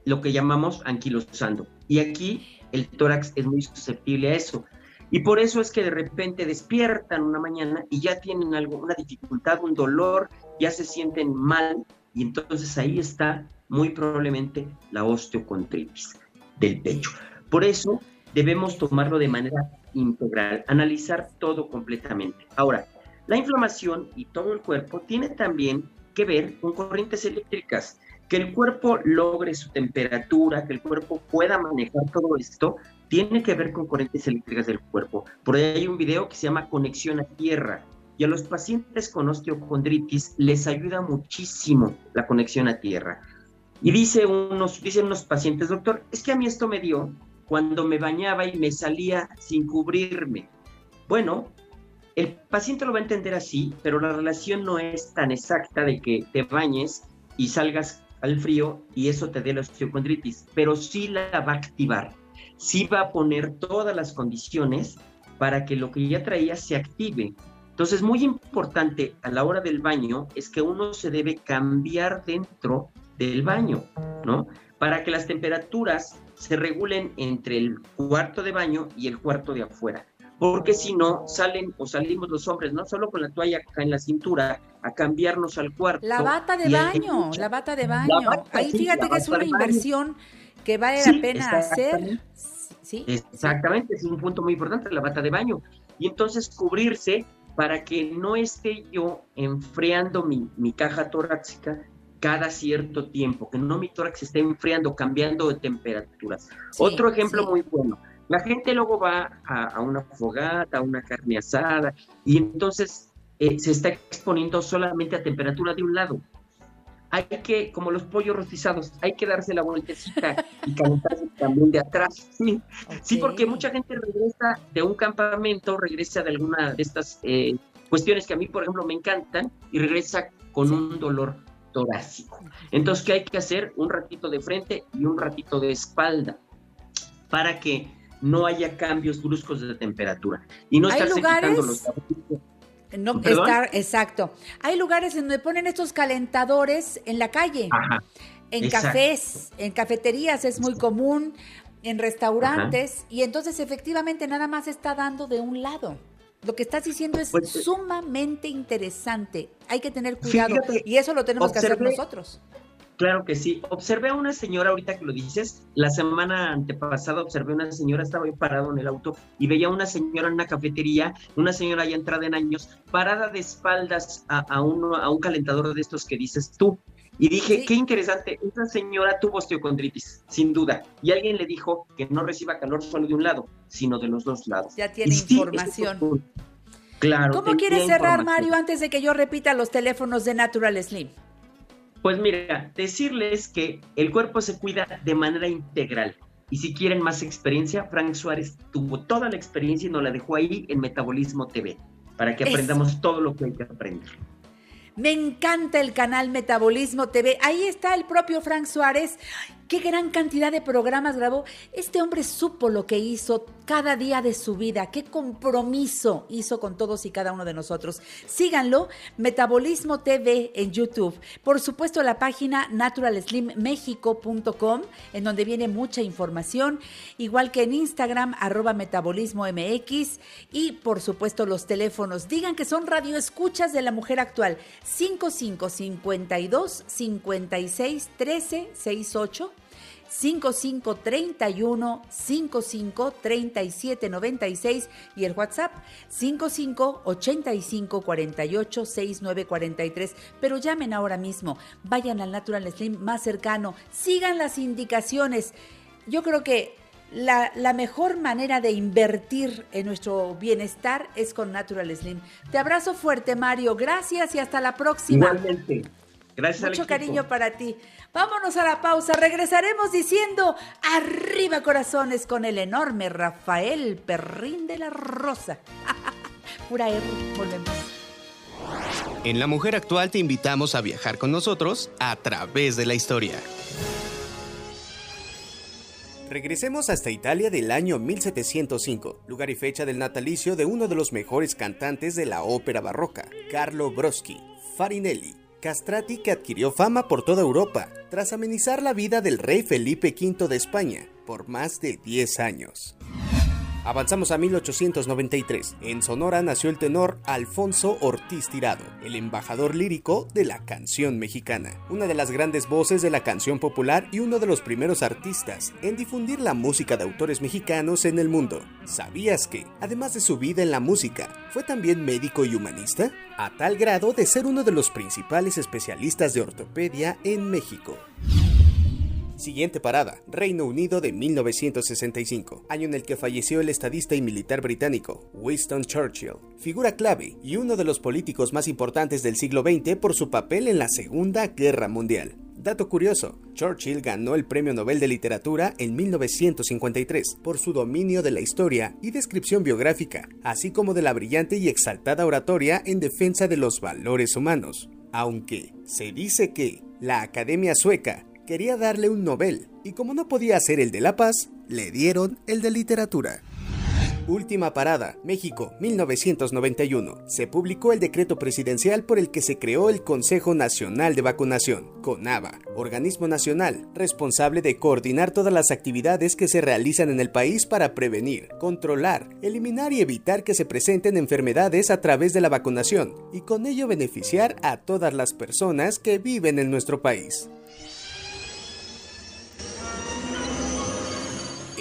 lo que llamamos anquilosando. Y aquí el tórax es muy susceptible a eso. Y por eso es que de repente despiertan una mañana y ya tienen algo, una dificultad, un dolor, ya se sienten mal y entonces ahí está muy probablemente la osteocontritis del pecho. Por eso debemos tomarlo de manera integral, analizar todo completamente. Ahora, la inflamación y todo el cuerpo tiene también que ver con corrientes eléctricas. Que el cuerpo logre su temperatura, que el cuerpo pueda manejar todo esto, tiene que ver con corrientes eléctricas del cuerpo. Por ahí hay un video que se llama Conexión a Tierra. Y a los pacientes con osteocondritis les ayuda muchísimo la conexión a tierra. Y dice unos, dicen unos pacientes, doctor, es que a mí esto me dio cuando me bañaba y me salía sin cubrirme. Bueno, el paciente lo va a entender así, pero la relación no es tan exacta de que te bañes y salgas al frío y eso te dé la osteocondritis, pero sí la va a activar, sí va a poner todas las condiciones para que lo que ya traía se active. Entonces, muy importante a la hora del baño es que uno se debe cambiar dentro del baño, ¿no? Para que las temperaturas se regulen entre el cuarto de baño y el cuarto de afuera. Porque si no, salen o salimos los hombres, no solo con la toalla acá en la cintura, a cambiarnos al cuarto. La bata de baño, la bata de baño. bata, Ahí sí, fíjate que es una baño. Que vale Sí, la pena hacer. exactamente. Sí. Exactamente, es un punto muy importante, la bata de baño. Y entonces cubrirse para que no esté yo enfriando mi, mi caja torácica cada cierto tiempo, que no mi tórax esté enfriando, cambiando de temperaturas. Sí, Otro ejemplo muy bueno. La gente luego va a, a una fogata, a una carne asada, y entonces eh, se está exponiendo solamente a temperatura de un lado. Hay que, como los pollos rostizados, hay que darse la vueltecita y calentarse también de atrás. Sí, Sí, porque mucha gente regresa de un campamento, regresa de alguna de estas eh, cuestiones que a mí, por ejemplo, me encantan y regresa con un dolor torácico. Entonces, ¿qué hay que hacer? Un ratito de frente y un ratito de espalda para que no haya cambios bruscos de temperatura. Y no ¿Hay estarse quitando los. No, ¿Perdón? estar, exacto. Hay lugares en donde ponen estos calentadores en la calle, Ajá. en exacto. cafés, en cafeterías es muy común, en restaurantes, y entonces efectivamente nada más está dando de un lado. Lo que estás diciendo es Pues, eh, sumamente interesante. Hay que tener cuidado Fíjate, y eso lo tenemos que hacer nosotros. Claro que sí. Observé a una señora, ahorita que lo dices, la semana antepasada observé a una señora, estaba yo parado en el auto y veía a una señora en una cafetería, una señora ya entrada en años, parada de espaldas a, a uno, a un calentador de estos que dices tú. Y dije, Sí. qué interesante, esa señora tuvo osteocondritis, sin duda. Y alguien le dijo que no reciba calor solo de un lado, sino de los dos lados. Ya tiene Y información. Claro. ¿Cómo quieres cerrar. Mario, antes de que yo repita los teléfonos de Natural Slim? Pues mira, decirles que el cuerpo se cuida de manera integral. Y si quieren más experiencia, Frank Suárez tuvo toda la experiencia y nos la dejó ahí en Metabolismo TV, para que Eso. aprendamos todo lo que hay que aprender. Me encanta el canal Metabolismo TV. Ahí está el propio Frank Suárez. Qué gran cantidad de programas grabó. Este hombre supo lo que hizo cada día de su vida. Qué compromiso hizo con todos y cada uno de nosotros. Síganlo, Metabolismo TV en YouTube. Por supuesto, la página naturalslimmexico.com, en donde viene mucha información. Igual que en Instagram, arroba Metabolismo MX. Y por supuesto, los teléfonos. Digan que son radioescuchas de la mujer actual. 55 52 56 13 68 55 31 55 37 96 y el WhatsApp 55 85 48 69 43. Pero llamen ahora mismo, vayan al Natural Slim más cercano, sigan las indicaciones. Yo creo que la, la mejor manera de invertir en nuestro bienestar es con Natural Slim. Te abrazo fuerte, Mario. Gracias y hasta la próxima. Igualmente. Gracias al Mucho equipo. cariño para ti. Vámonos a la pausa. Regresaremos diciendo arriba corazones con el enorme Rafael Perrín de la Rosa. [laughs] Pura R. Volvemos. En La Mujer Actual te invitamos a viajar con nosotros a través de la historia. Regresemos hasta Italia del año 1705, lugar y fecha del natalicio de uno de los mejores cantantes de la ópera barroca, Carlo Broschi, Farinelli. Castrati que adquirió fama por toda Europa tras amenizar la vida del rey Felipe V de España por más de 10 años. Avanzamos a 1893. En Sonora nació el tenor Alfonso Ortiz Tirado, el embajador lírico de la canción mexicana, una de las grandes voces de la canción popular y uno de los primeros artistas en difundir la música de autores mexicanos en el mundo. ¿Sabías que, además de su vida en la música, fue también médico y humanista? A tal grado de ser uno de los principales especialistas de ortopedia en México. Siguiente parada, Reino Unido de 1965, año en el que falleció el estadista y militar británico Winston Churchill, figura clave y uno de los políticos más importantes del siglo XX por su papel en la Segunda Guerra Mundial. Dato curioso, Churchill ganó el Premio Nobel de Literatura en 1953 por su dominio de la historia y descripción biográfica, así como de la brillante y exaltada oratoria en defensa de los valores humanos. Aunque se dice que la Academia Sueca quería darle un Nobel, y como no podía hacer el de la paz, le dieron el de literatura. Última parada, México, 1991. Se publicó el decreto presidencial por el que se creó el Consejo Nacional de Vacunación, CONAVA, organismo nacional responsable de coordinar todas las actividades que se realizan en el país para prevenir, controlar, eliminar y evitar que se presenten enfermedades a través de la vacunación y con ello beneficiar a todas las personas que viven en nuestro país.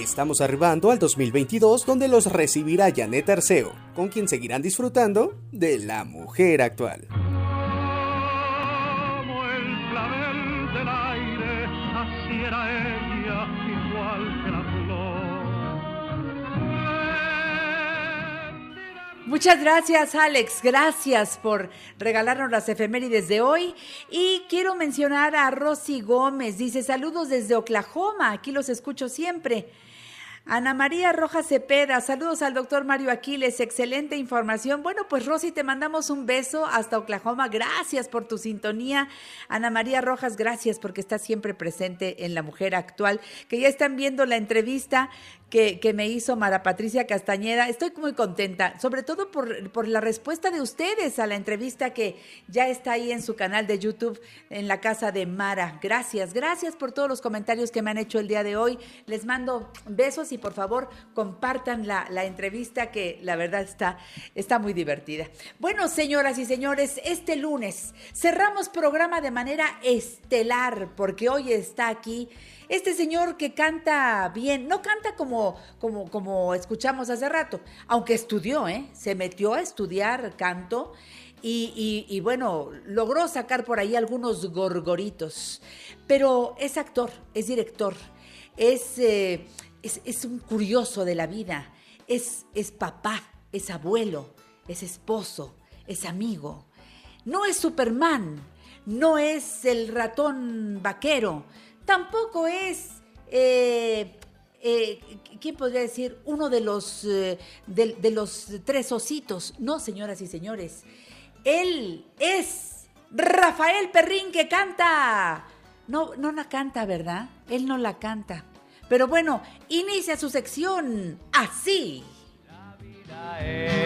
Estamos arribando al 2022 donde los recibirá Janet Arceo, con quien seguirán disfrutando de la mujer actual. como el clavel del aire, así era ella, igual que la flor. Muchas gracias, Alex. Gracias por regalarnos las efemérides de hoy. Y quiero mencionar a Rosy Gómez. Dice, saludos desde Oklahoma. Aquí los escucho siempre. Ana María Rojas Cepeda, saludos al doctor Mario Aquiles, excelente información. Bueno, pues Rosy, te mandamos un beso hasta Oklahoma. Gracias por tu sintonía. Ana María Rojas, gracias porque estás siempre presente en La Mujer Actual, que ya están viendo la entrevista que, me hizo Mara Patricia Castañeda. Estoy muy contenta, sobre todo por, por la respuesta de ustedes a la entrevista que ya está ahí en su canal de YouTube, en la casa de Mara. Gracias, gracias por todos los comentarios que me han hecho el día de hoy. Les mando besos y por favor compartan la, la entrevista que la verdad está, está muy divertida. Bueno, señoras y señores, este lunes cerramos programa de manera estelar porque hoy está aquí este señor que canta bien, no canta como, como, como escuchamos hace rato, aunque estudió, ¿eh? se metió a estudiar canto y, bueno, logró sacar por ahí algunos gorgoritos, pero es actor, es director, es, eh, es, es un curioso de la vida, es, es papá, es abuelo, es esposo, es amigo, no es Superman, no es el ratón vaquero, tampoco es, eh, eh, ¿quién podría decir? Uno de los, eh, de, los tres ositos. No, señoras y señores, él es Rafael Perrín que canta. No, no la canta, ¿verdad? Él no la canta. Pero bueno, inicia su sección así. Es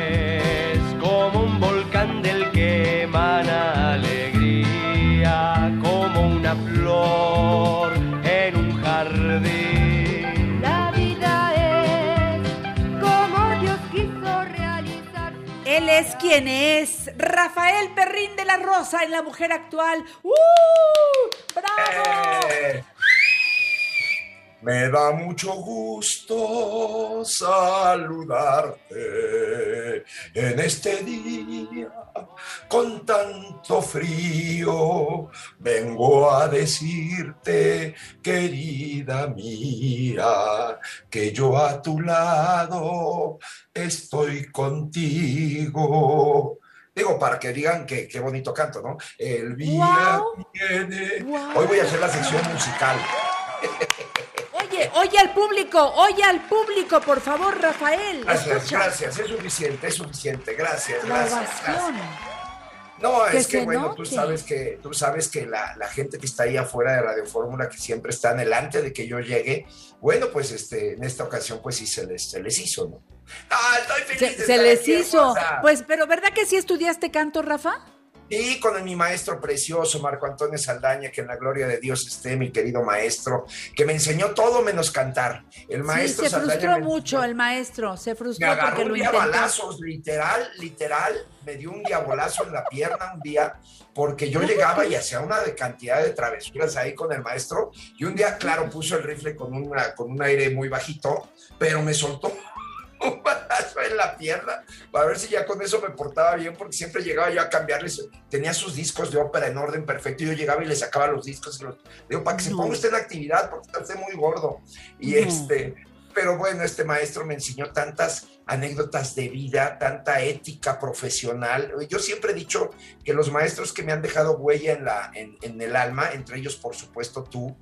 quien es Rafael Perrín de la Rosa en La Mujer Actual. ¡Uh! ¡Bravo! Eh, Me da mucho gusto saludarte en este día con tanto frío. Vengo a decirte, querida mía, que yo a tu lado estoy contigo. Digo, para que digan que qué bonito canto, ¿no? El día viene. Hoy voy a hacer la sección musical. [laughs] Oye, al público, oye al público, por favor, Rafael. Gracias, escucha. gracias, es suficiente, es suficiente, gracias, La gracias. No, Que es que bueno, tú sabes que, tú sabes que la, la gente que está ahí afuera de Radio Fórmula, que siempre está delante de que yo llegue, bueno, pues este, en esta ocasión, pues sí se les, se les hizo, ¿no? Ah, estoy feliz Se, de se estar les hizo. hermosa. Pues, pero ¿verdad que sí estudiaste canto, Rafa? Y con mi maestro precioso, Marco Antonio Saldaña, que en la gloria de Dios esté, mi querido maestro, que me enseñó todo menos cantar. El maestro sí, se frustró me- mucho el maestro, se Me frustró porque agarró lo un día intentó. balazos, literal, literal, me dio un diabolazo en la pierna un día, porque yo llegaba y hacía una cantidad de travesuras ahí con el maestro, y un día, claro, puso el rifle con, una, con un aire muy bajito, pero me soltó un balazo en la pierna, para ver si ya con eso me portaba bien, porque siempre llegaba yo a cambiarles, tenía sus discos de ópera en orden perfecto, y yo llegaba y le sacaba los discos, y los, digo, para que se ponga usted en actividad, porque está usted muy gordo, y No. este, pero bueno, este maestro me enseñó tantas anécdotas de vida, tanta ética profesional. Yo siempre he dicho que los maestros que me han dejado huella en, la, en, en el alma, entre ellos por supuesto tú,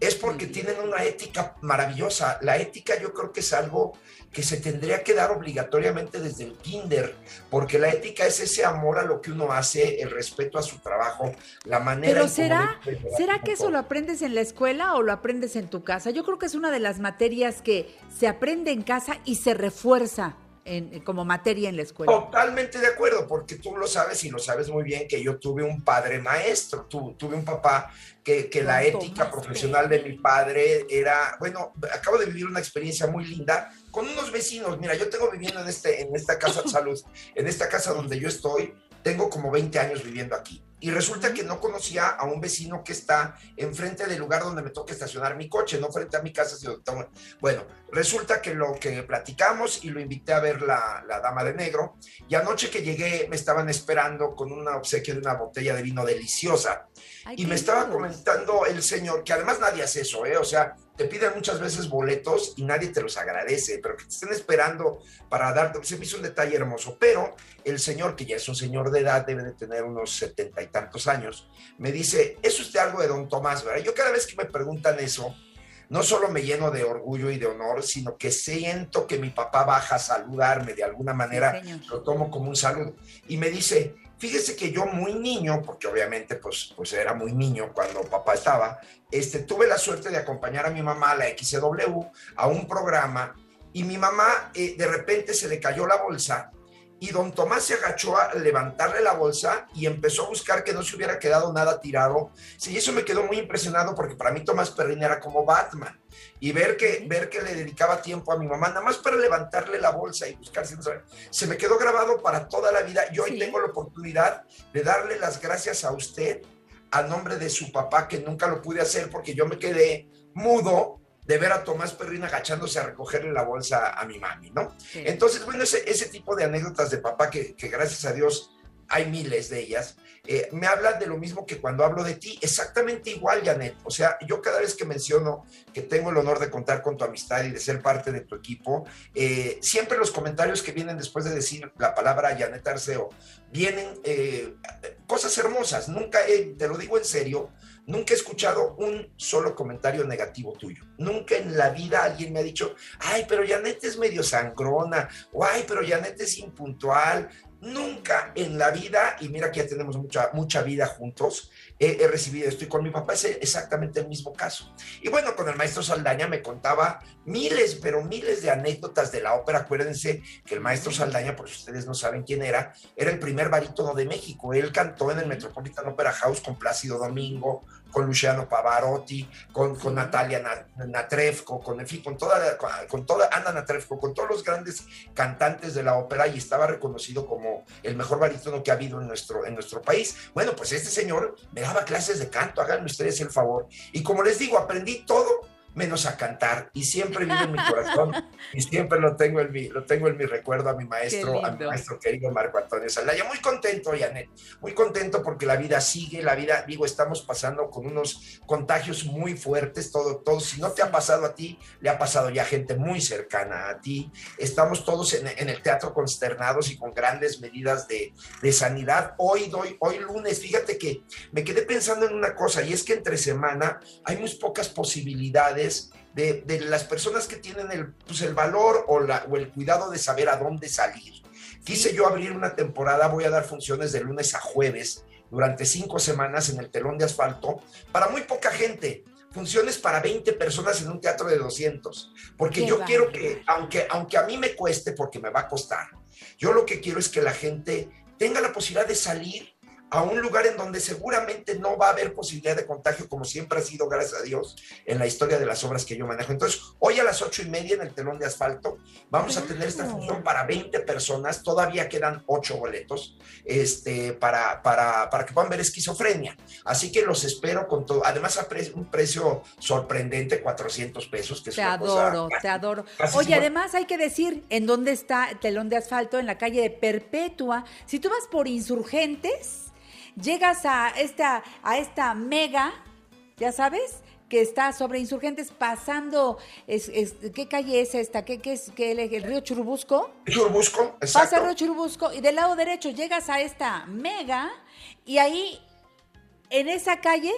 es porque tienen una ética maravillosa. La ética yo creo que es algo que se tendría que dar obligatoriamente desde el kinder, porque la ética es ese amor a lo que uno hace, el respeto a su trabajo, la manera... Pero será, ¿será que eso lo aprendes en la escuela o lo aprendes en tu casa? Yo creo que es una de las materias que se aprende en casa y se refuerza en- como materia en la escuela. Totalmente de acuerdo, porque tú lo sabes y lo sabes muy bien que yo tuve un padre maestro, tu- tuve un papá que, que la ética profesional de mi padre era, bueno, acabo de vivir una experiencia muy linda con unos vecinos. Mira, yo tengo viviendo en, este, en esta casa de salud, en esta casa donde yo estoy, tengo como 20 años viviendo aquí. Y resulta que no conocía a un vecino que está enfrente del lugar donde me toca estacionar mi coche, no frente a mi casa, sino bueno, resulta que lo que platicamos y lo invité a ver la, la dama de negro. Y anoche que llegué me estaban esperando con una obsequio de una botella de vino deliciosa. Ay, Y me estaba comentando el señor, que además nadie hace eso, ¿eh? O sea, te piden muchas veces boletos y nadie te los agradece, pero que te estén esperando para darte, se me hizo un detalle hermoso. Pero el señor, que ya es un señor de edad, debe de tener unos setenta y tantos años, me dice, ¿es usted algo de don Tomás, verdad? Yo cada vez que me preguntan eso, no solo me lleno de orgullo y de honor, sino que siento que mi papá baja a saludarme de alguna manera, señor. lo tomo como un saludo. Y me dice, fíjese que yo muy niño, porque obviamente pues, pues era muy niño cuando papá estaba, este, tuve la suerte de acompañar a mi mamá la XW a un programa y mi mamá eh, de repente se le cayó la bolsa y don Tomás se agachó a levantarle la bolsa y empezó a buscar que no se hubiera quedado nada tirado. Sí, eso me quedó muy impresionado porque para mí Tomás Perrin era como Batman. Y ver que, ver que le dedicaba tiempo a mi mamá, nada más para levantarle la bolsa y buscar, sin saber, se me quedó grabado para toda la vida. Yo hoy Sí. tengo la oportunidad de darle las gracias a usted a nombre de su papá, que nunca lo pude hacer porque yo me quedé mudo de ver a Tomás Perrin agachándose a recogerle la bolsa a mi mami, ¿no? Sí. Entonces, bueno, ese, ese tipo de anécdotas de papá, que, que gracias a Dios hay miles de ellas, eh, me hablan de lo mismo que cuando hablo de ti, exactamente igual, Janet. O sea, yo cada vez que menciono que tengo el honor de contar con tu amistad y de ser parte de tu equipo, eh, siempre los comentarios que vienen después de decir la palabra Janet Arceo, vienen eh, cosas hermosas. Nunca, he- te lo digo en serio, nunca he escuchado un solo comentario negativo tuyo. Nunca en la vida alguien me ha dicho, ay, pero Janet es medio sangrona, o ay, pero Janet es impuntual. Nunca en la vida, y mira que ya tenemos mucha, mucha vida juntos, he, he recibido esto. Y con mi papá es exactamente el mismo caso. Y bueno, con el maestro Saldaña me contaba miles, pero miles de anécdotas de la ópera. Acuérdense que el maestro Saldaña, por si ustedes no saben quién era, era el primer barítono de México. Él cantó en el Metropolitan Opera House con Plácido Domingo, con Luciano Pavarotti, con, con Natalia Na- Natrefko, con, en fin, con toda, con, con toda Ana Natrefko, con todos los grandes cantantes de la ópera y estaba reconocido como, el mejor barítono que ha habido en nuestro, en nuestro país. Bueno, pues este señor me daba clases de canto, háganme ustedes el favor. Y como les digo, aprendí todo menos a cantar y siempre vive en mi corazón y siempre lo tengo en mi, lo tengo en mi recuerdo a mi maestro, a mi maestro querido Marco Antonio Salaya. Muy contento, Janet, muy contento porque la vida sigue, la vida, digo, estamos pasando con unos contagios muy fuertes, todo, todo, si no te ha pasado a ti, le ha pasado ya gente muy cercana a ti. Estamos todos en, en el teatro consternados y con grandes medidas de, de sanidad. Hoy doy, hoy lunes, fíjate que me quedé pensando en una cosa y es que entre semana hay muy pocas posibilidades de, de las personas que tienen el, pues el valor o, la, o el cuidado de saber a dónde salir. Quise yo abrir una temporada, voy a dar funciones de lunes a jueves durante cinco semanas en el telón de asfalto para muy poca gente. Funciones para 20 personas en un teatro de 200. Porque Qué yo quiero que, aunque, aunque a mí me cueste, porque me va a costar, yo lo que quiero es que la gente tenga la posibilidad de salir a un lugar en donde seguramente no va a haber posibilidad de contagio, como siempre ha sido, gracias a Dios, en la historia de las obras que yo manejo. Entonces, hoy a las ocho y media en el telón de asfalto, vamos a tener esta función para 20 personas, todavía quedan ocho boletos, este, para, para, para que puedan ver esquizofrenia. Así que los espero con todo, además a pre- un precio sorprendente, 400 pesos, que es Te una cosa adoro, te adoro. Oye, además hay que decir en dónde está el telón de asfalto, en la calle de Perpetua. Si tú vas por Insurgentes, llegas a esta, a esta mega, ya sabes, que está sobre Insurgentes pasando, es, es- ¿qué calle es esta? ¿Qué, qué es? ¿Qué, el, el río Churubusco? Churubusco, Pasa exacto. el río Churubusco y del lado derecho llegas a esta mega y ahí, en esa calle,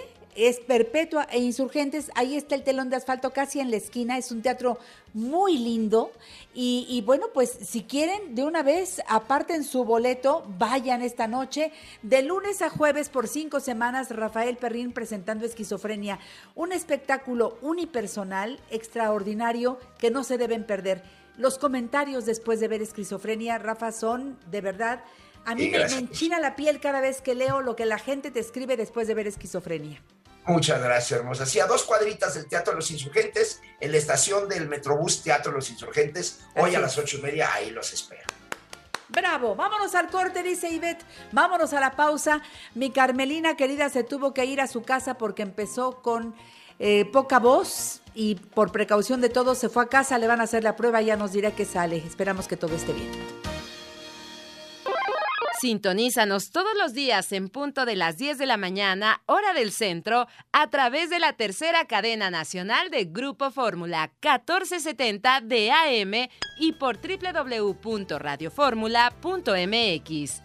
es Perpetua e Insurgentes, ahí está el telón de asfalto casi en la esquina, es un teatro muy lindo. Y, y bueno, pues si quieren de una vez aparten su boleto, vayan esta noche, de lunes a jueves por cinco semanas, Rafael Perrín presentando Esquizofrenia, un espectáculo unipersonal, extraordinario, que no se deben perder. Los comentarios después de ver Esquizofrenia, Rafa, son de verdad... A mí me, me enchina la piel cada vez que leo lo que la gente te escribe después de ver esquizofrenia. Muchas gracias, hermosa. Sí, a dos cuadritas del Teatro de los Insurgentes, en la estación del Metrobús Teatro de los Insurgentes, hoy a las ocho y media, ahí los espero. Bravo, vámonos al corte, dice Ivette. Vámonos a la pausa. Mi Carmelina querida se tuvo que ir a su casa porque empezó con eh, poca voz y por precaución de todos se fue a casa, le van a hacer la prueba, ya nos dirá que sale. Esperamos que todo esté bien. Sintonízanos todos los días en punto de las 10 de la mañana, hora del centro, a través de la tercera cadena nacional de Grupo Fórmula 1470 de AM y por www.radioformula.mx.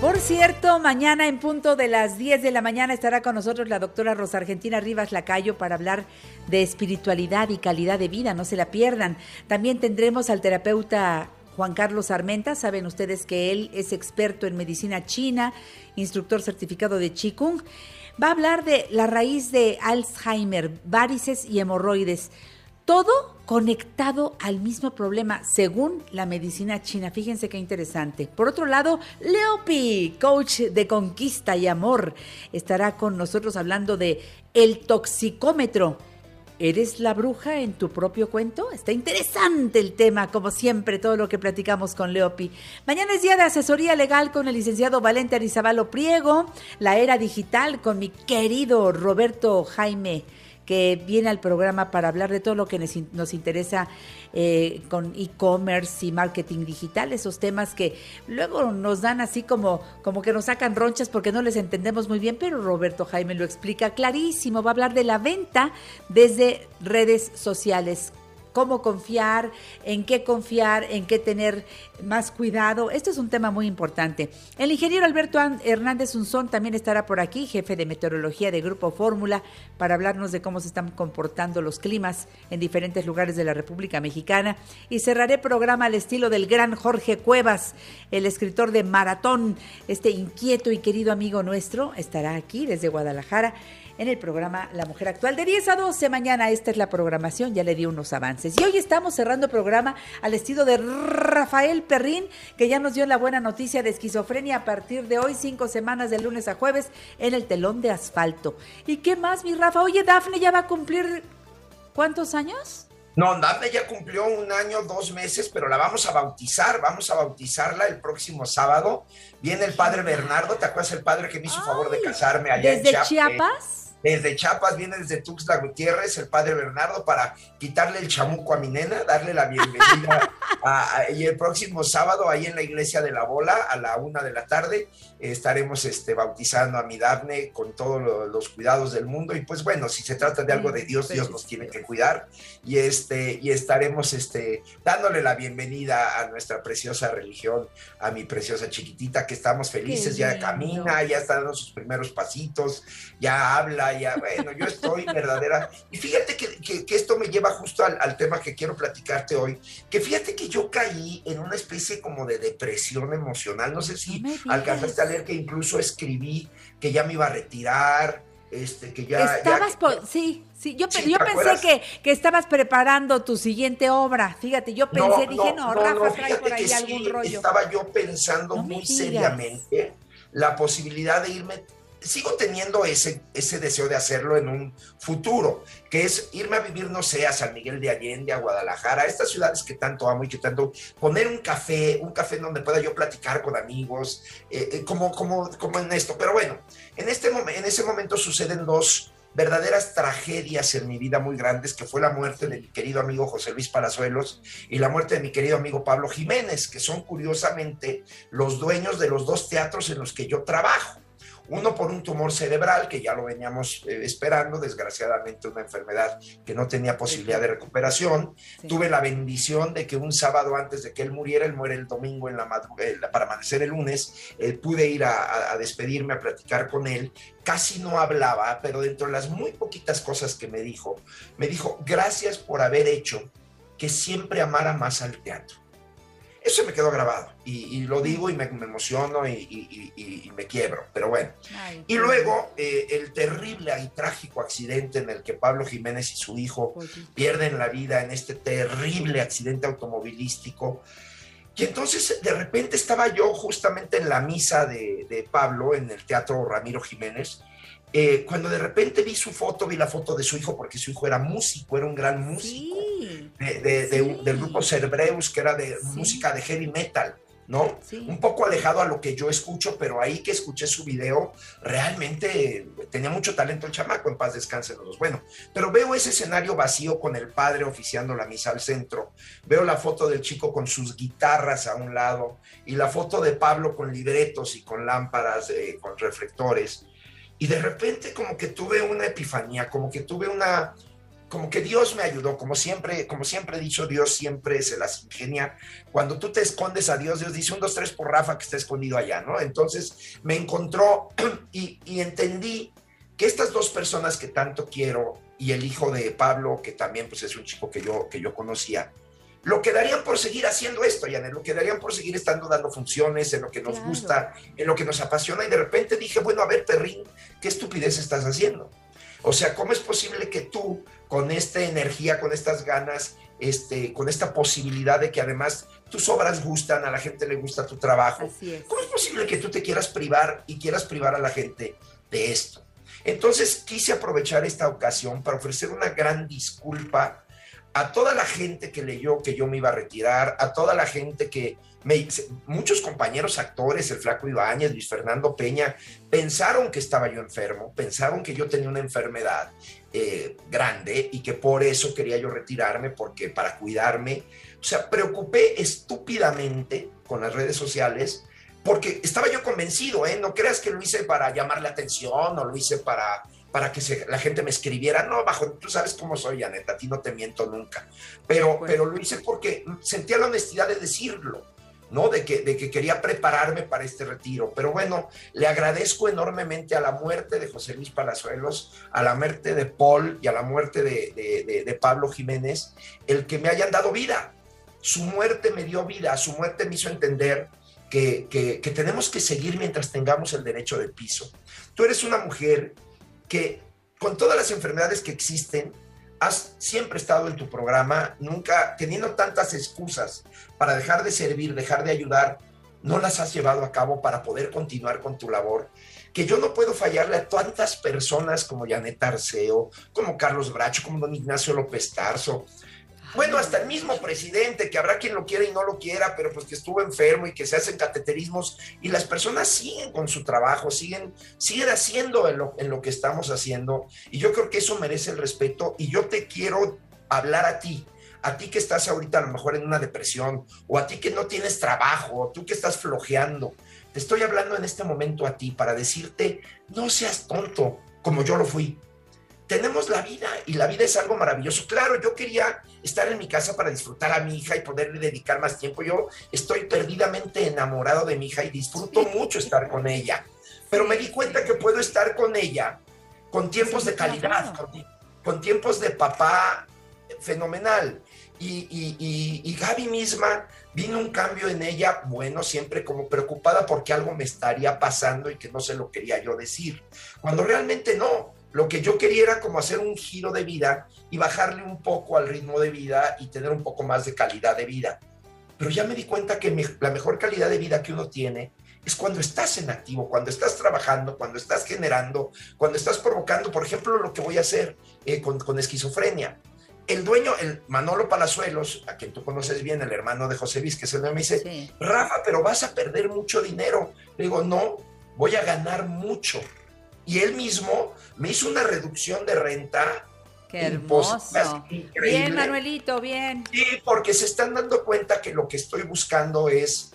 Por cierto, mañana en punto de las 10 de la mañana estará con nosotros la doctora Rosa Argentina Rivas Lacayo para hablar de espiritualidad y calidad de vida, no se la pierdan. También tendremos al terapeuta Juan Carlos Armenta, saben ustedes que él es experto en medicina china, instructor certificado de Qigong. Va a hablar de la raíz de Alzheimer, varices y hemorroides. Todo conectado al mismo problema según la medicina china. Fíjense qué interesante. Por otro lado, Leopi, coach de conquista y amor, estará con nosotros hablando de el toxicómetro. ¿Eres la bruja en tu propio cuento? Está interesante el tema, como siempre, todo lo que platicamos con Leopi. Mañana es día de asesoría legal con el licenciado Valente Arizabalo Priego, la era digital con mi querido Roberto Jaime que viene al programa para hablar de todo lo que nos, in- nos interesa eh, con e-commerce y marketing digital, esos temas que luego nos dan así como, como que nos sacan ronchas porque no les entendemos muy bien, pero Roberto Jaime lo explica clarísimo, va a hablar de la venta desde redes sociales cómo confiar, en qué confiar, en qué tener más cuidado. Esto es un tema muy importante. El ingeniero Alberto Hernández Unzón también estará por aquí, jefe de meteorología de Grupo Fórmula, para hablarnos de cómo se están comportando los climas en diferentes lugares de la República Mexicana. Y cerraré programa al estilo del gran Jorge Cuevas, el escritor de Maratón, este inquieto y querido amigo nuestro, estará aquí desde Guadalajara en el programa La Mujer Actual de 10 a 12 mañana. Esta es la programación, ya le di unos avances. Y hoy estamos cerrando programa al estilo de Rafael Perrín, que ya nos dio la buena noticia de esquizofrenia a partir de hoy, cinco semanas de lunes a jueves, en el telón de asfalto. ¿Y qué más, mi Rafa? Oye, Dafne ya va a cumplir ¿cuántos años? No, Dafne ya cumplió un año, dos meses, pero la vamos a bautizar, vamos a bautizarla el próximo sábado. Viene el padre Bernardo, ¿te acuerdas el padre que me hizo favor de casarme allá en ¿Desde Chiapas? Chiapas? Desde Chiapas, viene desde Tuxtla Gutiérrez, el padre Bernardo, para quitarle el chamuco a mi nena, darle la bienvenida. [laughs] a- a- y el próximo sábado, ahí en la iglesia de la Bola, a la una de la tarde, estaremos este, bautizando a mi Dafne con todos lo- los cuidados del mundo. Y pues bueno, si se trata de algo de Dios, Dios nos tiene que cuidar. Y, este, y estaremos este, dándole la bienvenida a nuestra preciosa religión, a mi preciosa chiquitita, que estamos felices, ya lindo. camina, ya está dando sus primeros pasitos, ya habla, ya, bueno, yo estoy [laughs] verdadera. Y fíjate que, que- que esto me lleva justo al, al tema que quiero platicarte hoy, que fíjate que yo caí en una especie como de depresión emocional, no sé si digas. alcanzaste a que incluso escribí que ya me iba a retirar, este, que ya... ya- Estabas, sí, sí, yo, Sí, yo ¿te pensé que, que estabas preparando tu siguiente obra. Fíjate, yo pensé, dije, no, Rafa trae por ahí algún rollo. Estaba yo pensando muy seriamente la posibilidad de irme. Sigo teniendo ese, ese deseo de hacerlo en un futuro, que es irme a vivir, no sé, a San Miguel de Allende, a Guadalajara, a estas ciudades que tanto amo y que tanto. poner un café, un café donde pueda yo platicar con amigos, eh, eh, como, como, como en esto. Pero bueno, en, este en ese momento suceden dos verdaderas tragedias en mi vida muy grandes, que fue la muerte de mi querido amigo José Luis Palazuelos y la muerte de mi querido amigo Pablo Jiménez, que son curiosamente los dueños de los dos teatros en los que yo trabajo. Uno por un tumor cerebral, que ya lo veníamos eh, esperando, desgraciadamente una enfermedad que no tenía posibilidad de recuperación. Tuve la bendición de que un sábado antes de que él muriera, él muere el domingo en la madrugada, para amanecer el lunes, eh, pude ir a, a- a despedirme, a platicar con él. Casi no hablaba, pero dentro de las muy poquitas cosas que me dijo, me dijo, gracias por haber hecho que siempre amara más al teatro. Eso me quedó grabado y, y lo digo y me, me emociono y, y- y- y me quiebro, pero bueno. Ay, Y qué luego eh, el terrible y trágico accidente en el que Pablo Jiménez y su hijo pierden la vida en este terrible accidente automovilístico. Y entonces de repente estaba yo justamente en la misa de, de Pablo en el Teatro Ramiro Jiménez, eh, cuando de repente vi su foto, vi la foto de su hijo, porque su hijo era músico, era un gran músico de- de- de- del grupo Cerbreus, que era de música de heavy metal, ¿no? Un poco alejado a lo que yo escucho, pero ahí que escuché su video, realmente tenía mucho talento el chamaco, en paz descanse los dos. Bueno, pero veo ese escenario vacío con el padre oficiando la misa al centro, veo la foto del chico con sus guitarras a un lado y la foto de Pablo con libretos y con lámparas, eh, con reflectores. Y de repente como que tuve una epifanía, como que tuve una, como que Dios me ayudó, como siempre, como siempre he dicho, Dios siempre se las ingenia. Cuando tú te escondes a Dios, Dios dice un, dos, tres por Rafa que está escondido allá, ¿no? Entonces me encontró [clears throat] y, y entendí que estas dos personas que tanto quiero y el hijo de Pablo, que también pues es un chico que yo, que yo conocía, lo quedarían por seguir haciendo esto, Janet, lo quedarían por seguir estando dando funciones en lo que nos Claro. gusta, en lo que nos apasiona y de repente dije, bueno, a ver, Perrín, ¿qué estupidez estás haciendo? O sea, ¿cómo es posible que tú, con esta energía, con estas ganas, este, con esta posibilidad de que además tus obras gustan, a la gente le gusta tu trabajo, Así es. ¿cómo es posible que tú te quieras privar y quieras privar a la gente de esto? Entonces quise aprovechar esta ocasión para ofrecer una gran disculpa a toda la gente que leyó que yo me iba a retirar, a toda la gente que me, muchos compañeros actores, el Flaco Ibáñez, Luis Fernando Peña, pensaron que estaba yo enfermo, pensaron que yo tenía una enfermedad eh, grande y que por eso quería yo retirarme, porque para cuidarme, o sea, preocupé estúpidamente con las redes sociales porque estaba yo convencido, ¿eh? No creas que lo hice para llamar la atención o lo hice para, para que se- la gente me escribiera. No, bajo, tú sabes cómo soy, Aneta, a ti no te miento nunca. Pero, pero lo hice porque sentía la honestidad de decirlo, ¿no? De que, de que quería prepararme para este retiro. Pero bueno, le agradezco enormemente a la muerte de José Luis Palazuelos, a la muerte de Paul y a la muerte de, de- de- de Pablo Jiménez, el que me hayan dado vida. Su muerte me dio vida, su muerte me hizo entender que, que- que tenemos que seguir mientras tengamos el derecho de piso. Tú eres una mujer que con todas las enfermedades que existen, has siempre estado en tu programa, nunca teniendo tantas excusas para dejar de servir, dejar de ayudar, no las has llevado a cabo para poder continuar con tu labor, que yo no puedo fallarle a tantas personas como Janet Arceo, como Carlos Bracho, como don Ignacio López Tarso, Bueno, hasta el mismo presidente, que habrá quien lo quiera y no lo quiera, pero pues que estuvo enfermo y que se hacen cateterismos y las personas siguen con su trabajo, siguen, siguen haciendo en lo, en lo que estamos haciendo y yo creo que eso merece el respeto y yo te quiero hablar a ti, a ti que estás ahorita a lo mejor en una depresión o a ti que no tienes trabajo, o tú que estás flojeando, te estoy hablando en este momento a ti para decirte, no seas tonto como yo lo fui tenemos la vida y la vida es algo maravilloso. Claro, yo quería estar en mi casa para disfrutar a mi hija y poderle dedicar más tiempo. Yo estoy perdidamente enamorado de mi hija y disfruto mucho estar con ella. Pero me di cuenta que puedo estar con ella con tiempos de calidad, con, con tiempos de papá fenomenal. Y, y, y, y Gaby misma vino un cambio en ella, bueno, siempre como preocupada porque algo me estaría pasando y que no se lo quería yo decir. Cuando realmente no, lo que yo quería era como hacer un giro de vida y bajarle un poco al ritmo de vida y tener un poco más de calidad de vida. Pero ya me di cuenta que me- la mejor calidad de vida que uno tiene es cuando estás en activo, cuando estás trabajando, cuando estás generando, cuando estás provocando, por ejemplo, lo que voy a hacer eh, con, con esquizofrenia. El dueño, el Manolo Palazuelos, a quien tú conoces bien, el hermano de José Luis, que dueño, me dice, Rafa, pero vas a perder mucho dinero. Le digo, no, voy a ganar mucho. Y él mismo me hizo una reducción de renta. Qué hermoso. increíble. Bien, Manuelito, bien. Sí, porque se están dando cuenta que lo que estoy buscando es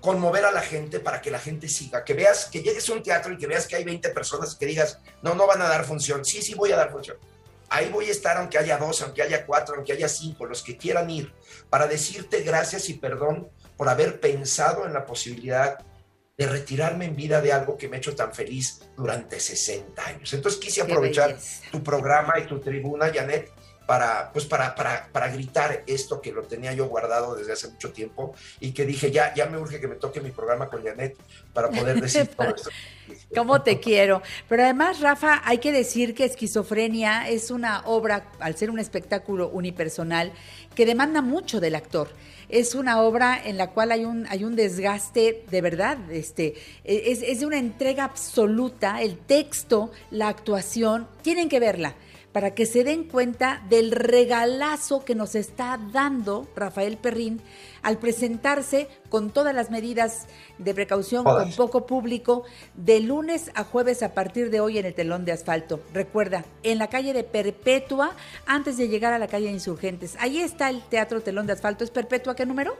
conmover a la gente para que la gente siga, que veas, que llegues a un teatro y que veas que hay 20 personas y que digas, no, no van a dar función, sí, sí voy a dar función. Ahí voy a estar aunque haya dos, aunque haya cuatro, aunque haya cinco, los que quieran ir, para decirte gracias y perdón por haber pensado en la posibilidad de retirarme en vida de algo que me ha hecho tan feliz durante 60 años. Entonces quise aprovechar tu programa y tu tribuna, Janet, para, pues para, para, para gritar esto que lo tenía yo guardado desde hace mucho tiempo y que dije, ya, ya me urge que me toque mi programa con Janet para poder decir [laughs] todo esto. ¿Cómo te quiero? Pero además, Rafa, hay que decir que Esquizofrenia es una obra, al ser un espectáculo unipersonal, que demanda mucho del actor. Es una obra en la cual hay un, hay un desgaste de verdad, este, es, es de una entrega absoluta, el texto, la actuación, tienen que verla para que se den cuenta del regalazo que nos está dando Rafael Perrín al presentarse con todas las medidas de precaución, con poco público, de lunes a jueves a partir de hoy en el telón de asfalto. Recuerda, en la calle de Perpetua, antes de llegar a la calle de Insurgentes. Ahí está el Teatro Telón de Asfalto. ¿Es Perpetua qué número?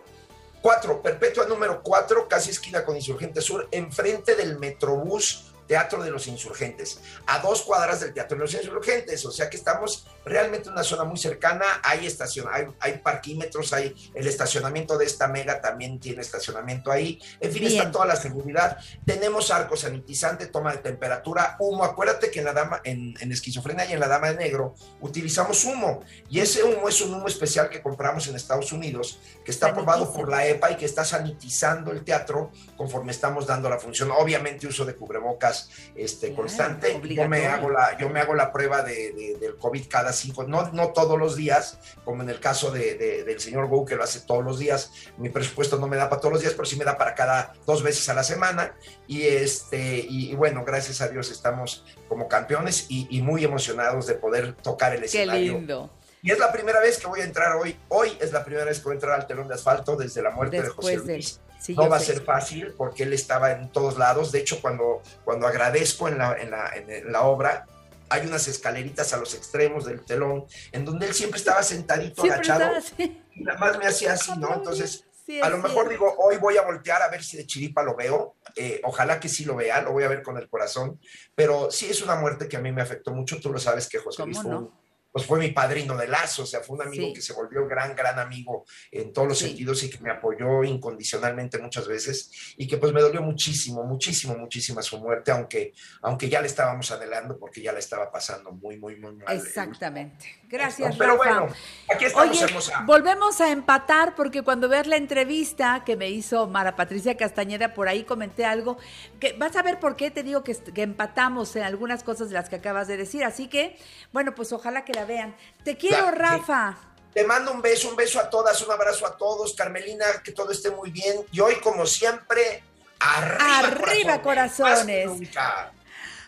Cuatro, Perpetua número cuatro, casi esquina con Insurgente Sur, enfrente del Metrobús Teatro de los Insurgentes, a dos cuadras del Teatro de los Insurgentes, o sea que estamos realmente en una zona muy cercana, hay estación, hay, hay parquímetros, hay el estacionamiento de esta mega también tiene estacionamiento ahí, en fin, Bien. está toda la seguridad, tenemos arco sanitizante, toma de temperatura, humo, acuérdate que en la dama, en, en esquizofrenia y en la dama de negro, utilizamos humo, y ese humo es un humo especial que compramos en Estados Unidos, que está aprobado por la EPA y que está sanitizando el teatro conforme estamos dando la función. Obviamente uso de cubrebocas este, constante. Yo me, hago la, yo me hago la prueba de, de- del COVID cada cinco, no, no todos los días, como en el caso de- de- del señor Go, que lo hace todos los días. Mi presupuesto no me da para todos los días, pero sí me da para cada dos veces a la semana. Y, este, y, y bueno, gracias a Dios estamos como campeones y, y muy emocionados de poder tocar el Qué escenario. lindo. Y es la primera vez que voy a entrar hoy. Hoy es la primera vez que voy a entrar al telón de asfalto desde la muerte de José Después del... Sí, no va a ser fácil porque él estaba en todos lados. De hecho, cuando, cuando agradezco en la, en, la, en la obra, hay unas escaleritas a los extremos del telón en donde él siempre estaba sentadito, Siempre agachado. así. Y nada más me hacía así, ¿no? Entonces, Sí, a lo mejor digo, hoy voy a voltear a ver si de chiripa lo veo. Eh, ojalá que sí lo vea, lo voy a ver con el corazón. Pero sí es una muerte que a mí me afectó mucho. Tú lo sabes que José Luis ¿Cómo fue, no? Pues fue mi padrino de lazo, o sea, fue un amigo Sí. que se volvió gran, gran amigo en todos los Sí. sentidos y que me apoyó incondicionalmente muchas veces y que pues me dolió muchísimo, muchísimo, muchísimo su muerte, aunque, aunque ya le estábamos adelando porque ya le estaba pasando muy, muy, muy mal. Exactamente. Gracias, Pero Rafa. bueno, aquí estamos, Oye, hermosa. volvemos a empatar porque cuando veas la entrevista que me hizo Mara Patricia Castañeda, por ahí comenté algo, que vas a ver por qué te digo que, que empatamos en algunas cosas de las que acabas de decir. Así que, bueno, pues ojalá que la vean. Te quiero, sí. Rafa. Te mando un beso, un beso a todas, un abrazo a todos. Carmelina, que todo esté muy bien. Y hoy, como siempre, arriba, Arriba, corazones.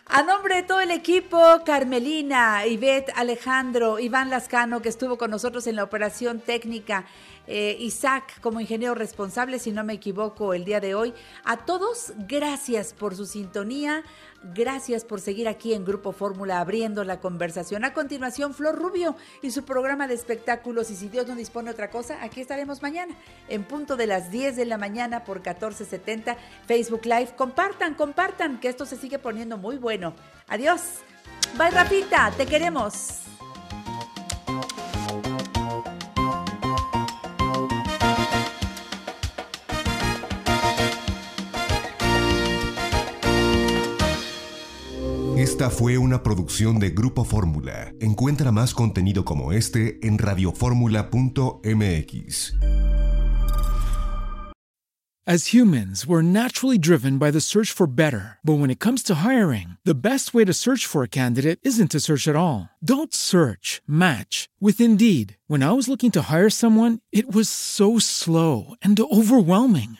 A nombre de todo el equipo, Carmelina, Ivette, Alejandro, Iván Lascano, que estuvo con nosotros en la operación técnica, eh, Isaac como ingeniero responsable, si no me equivoco, el día de hoy. A todos, gracias por su sintonía, gracias por seguir aquí en Grupo Fórmula abriendo la conversación. A continuación, Flor Rubio y su programa de espectáculos. Y si Dios no dispone otra cosa, aquí estaremos mañana en punto de las 10 de la mañana por 1470 Facebook Live. Compartan, compartan, que esto se sigue poniendo muy bueno. Adiós. Bye, Rafita, te queremos. Esta fue una producción de Grupo Fórmula. Encuentra más contenido como este en radioformula.mx. As humans, we're naturally driven by the search for better. But when it comes to hiring, the best way to search for a candidate isn't to search at all. Don't search, match with Indeed. When I was looking to hire someone, it was so slow and overwhelming.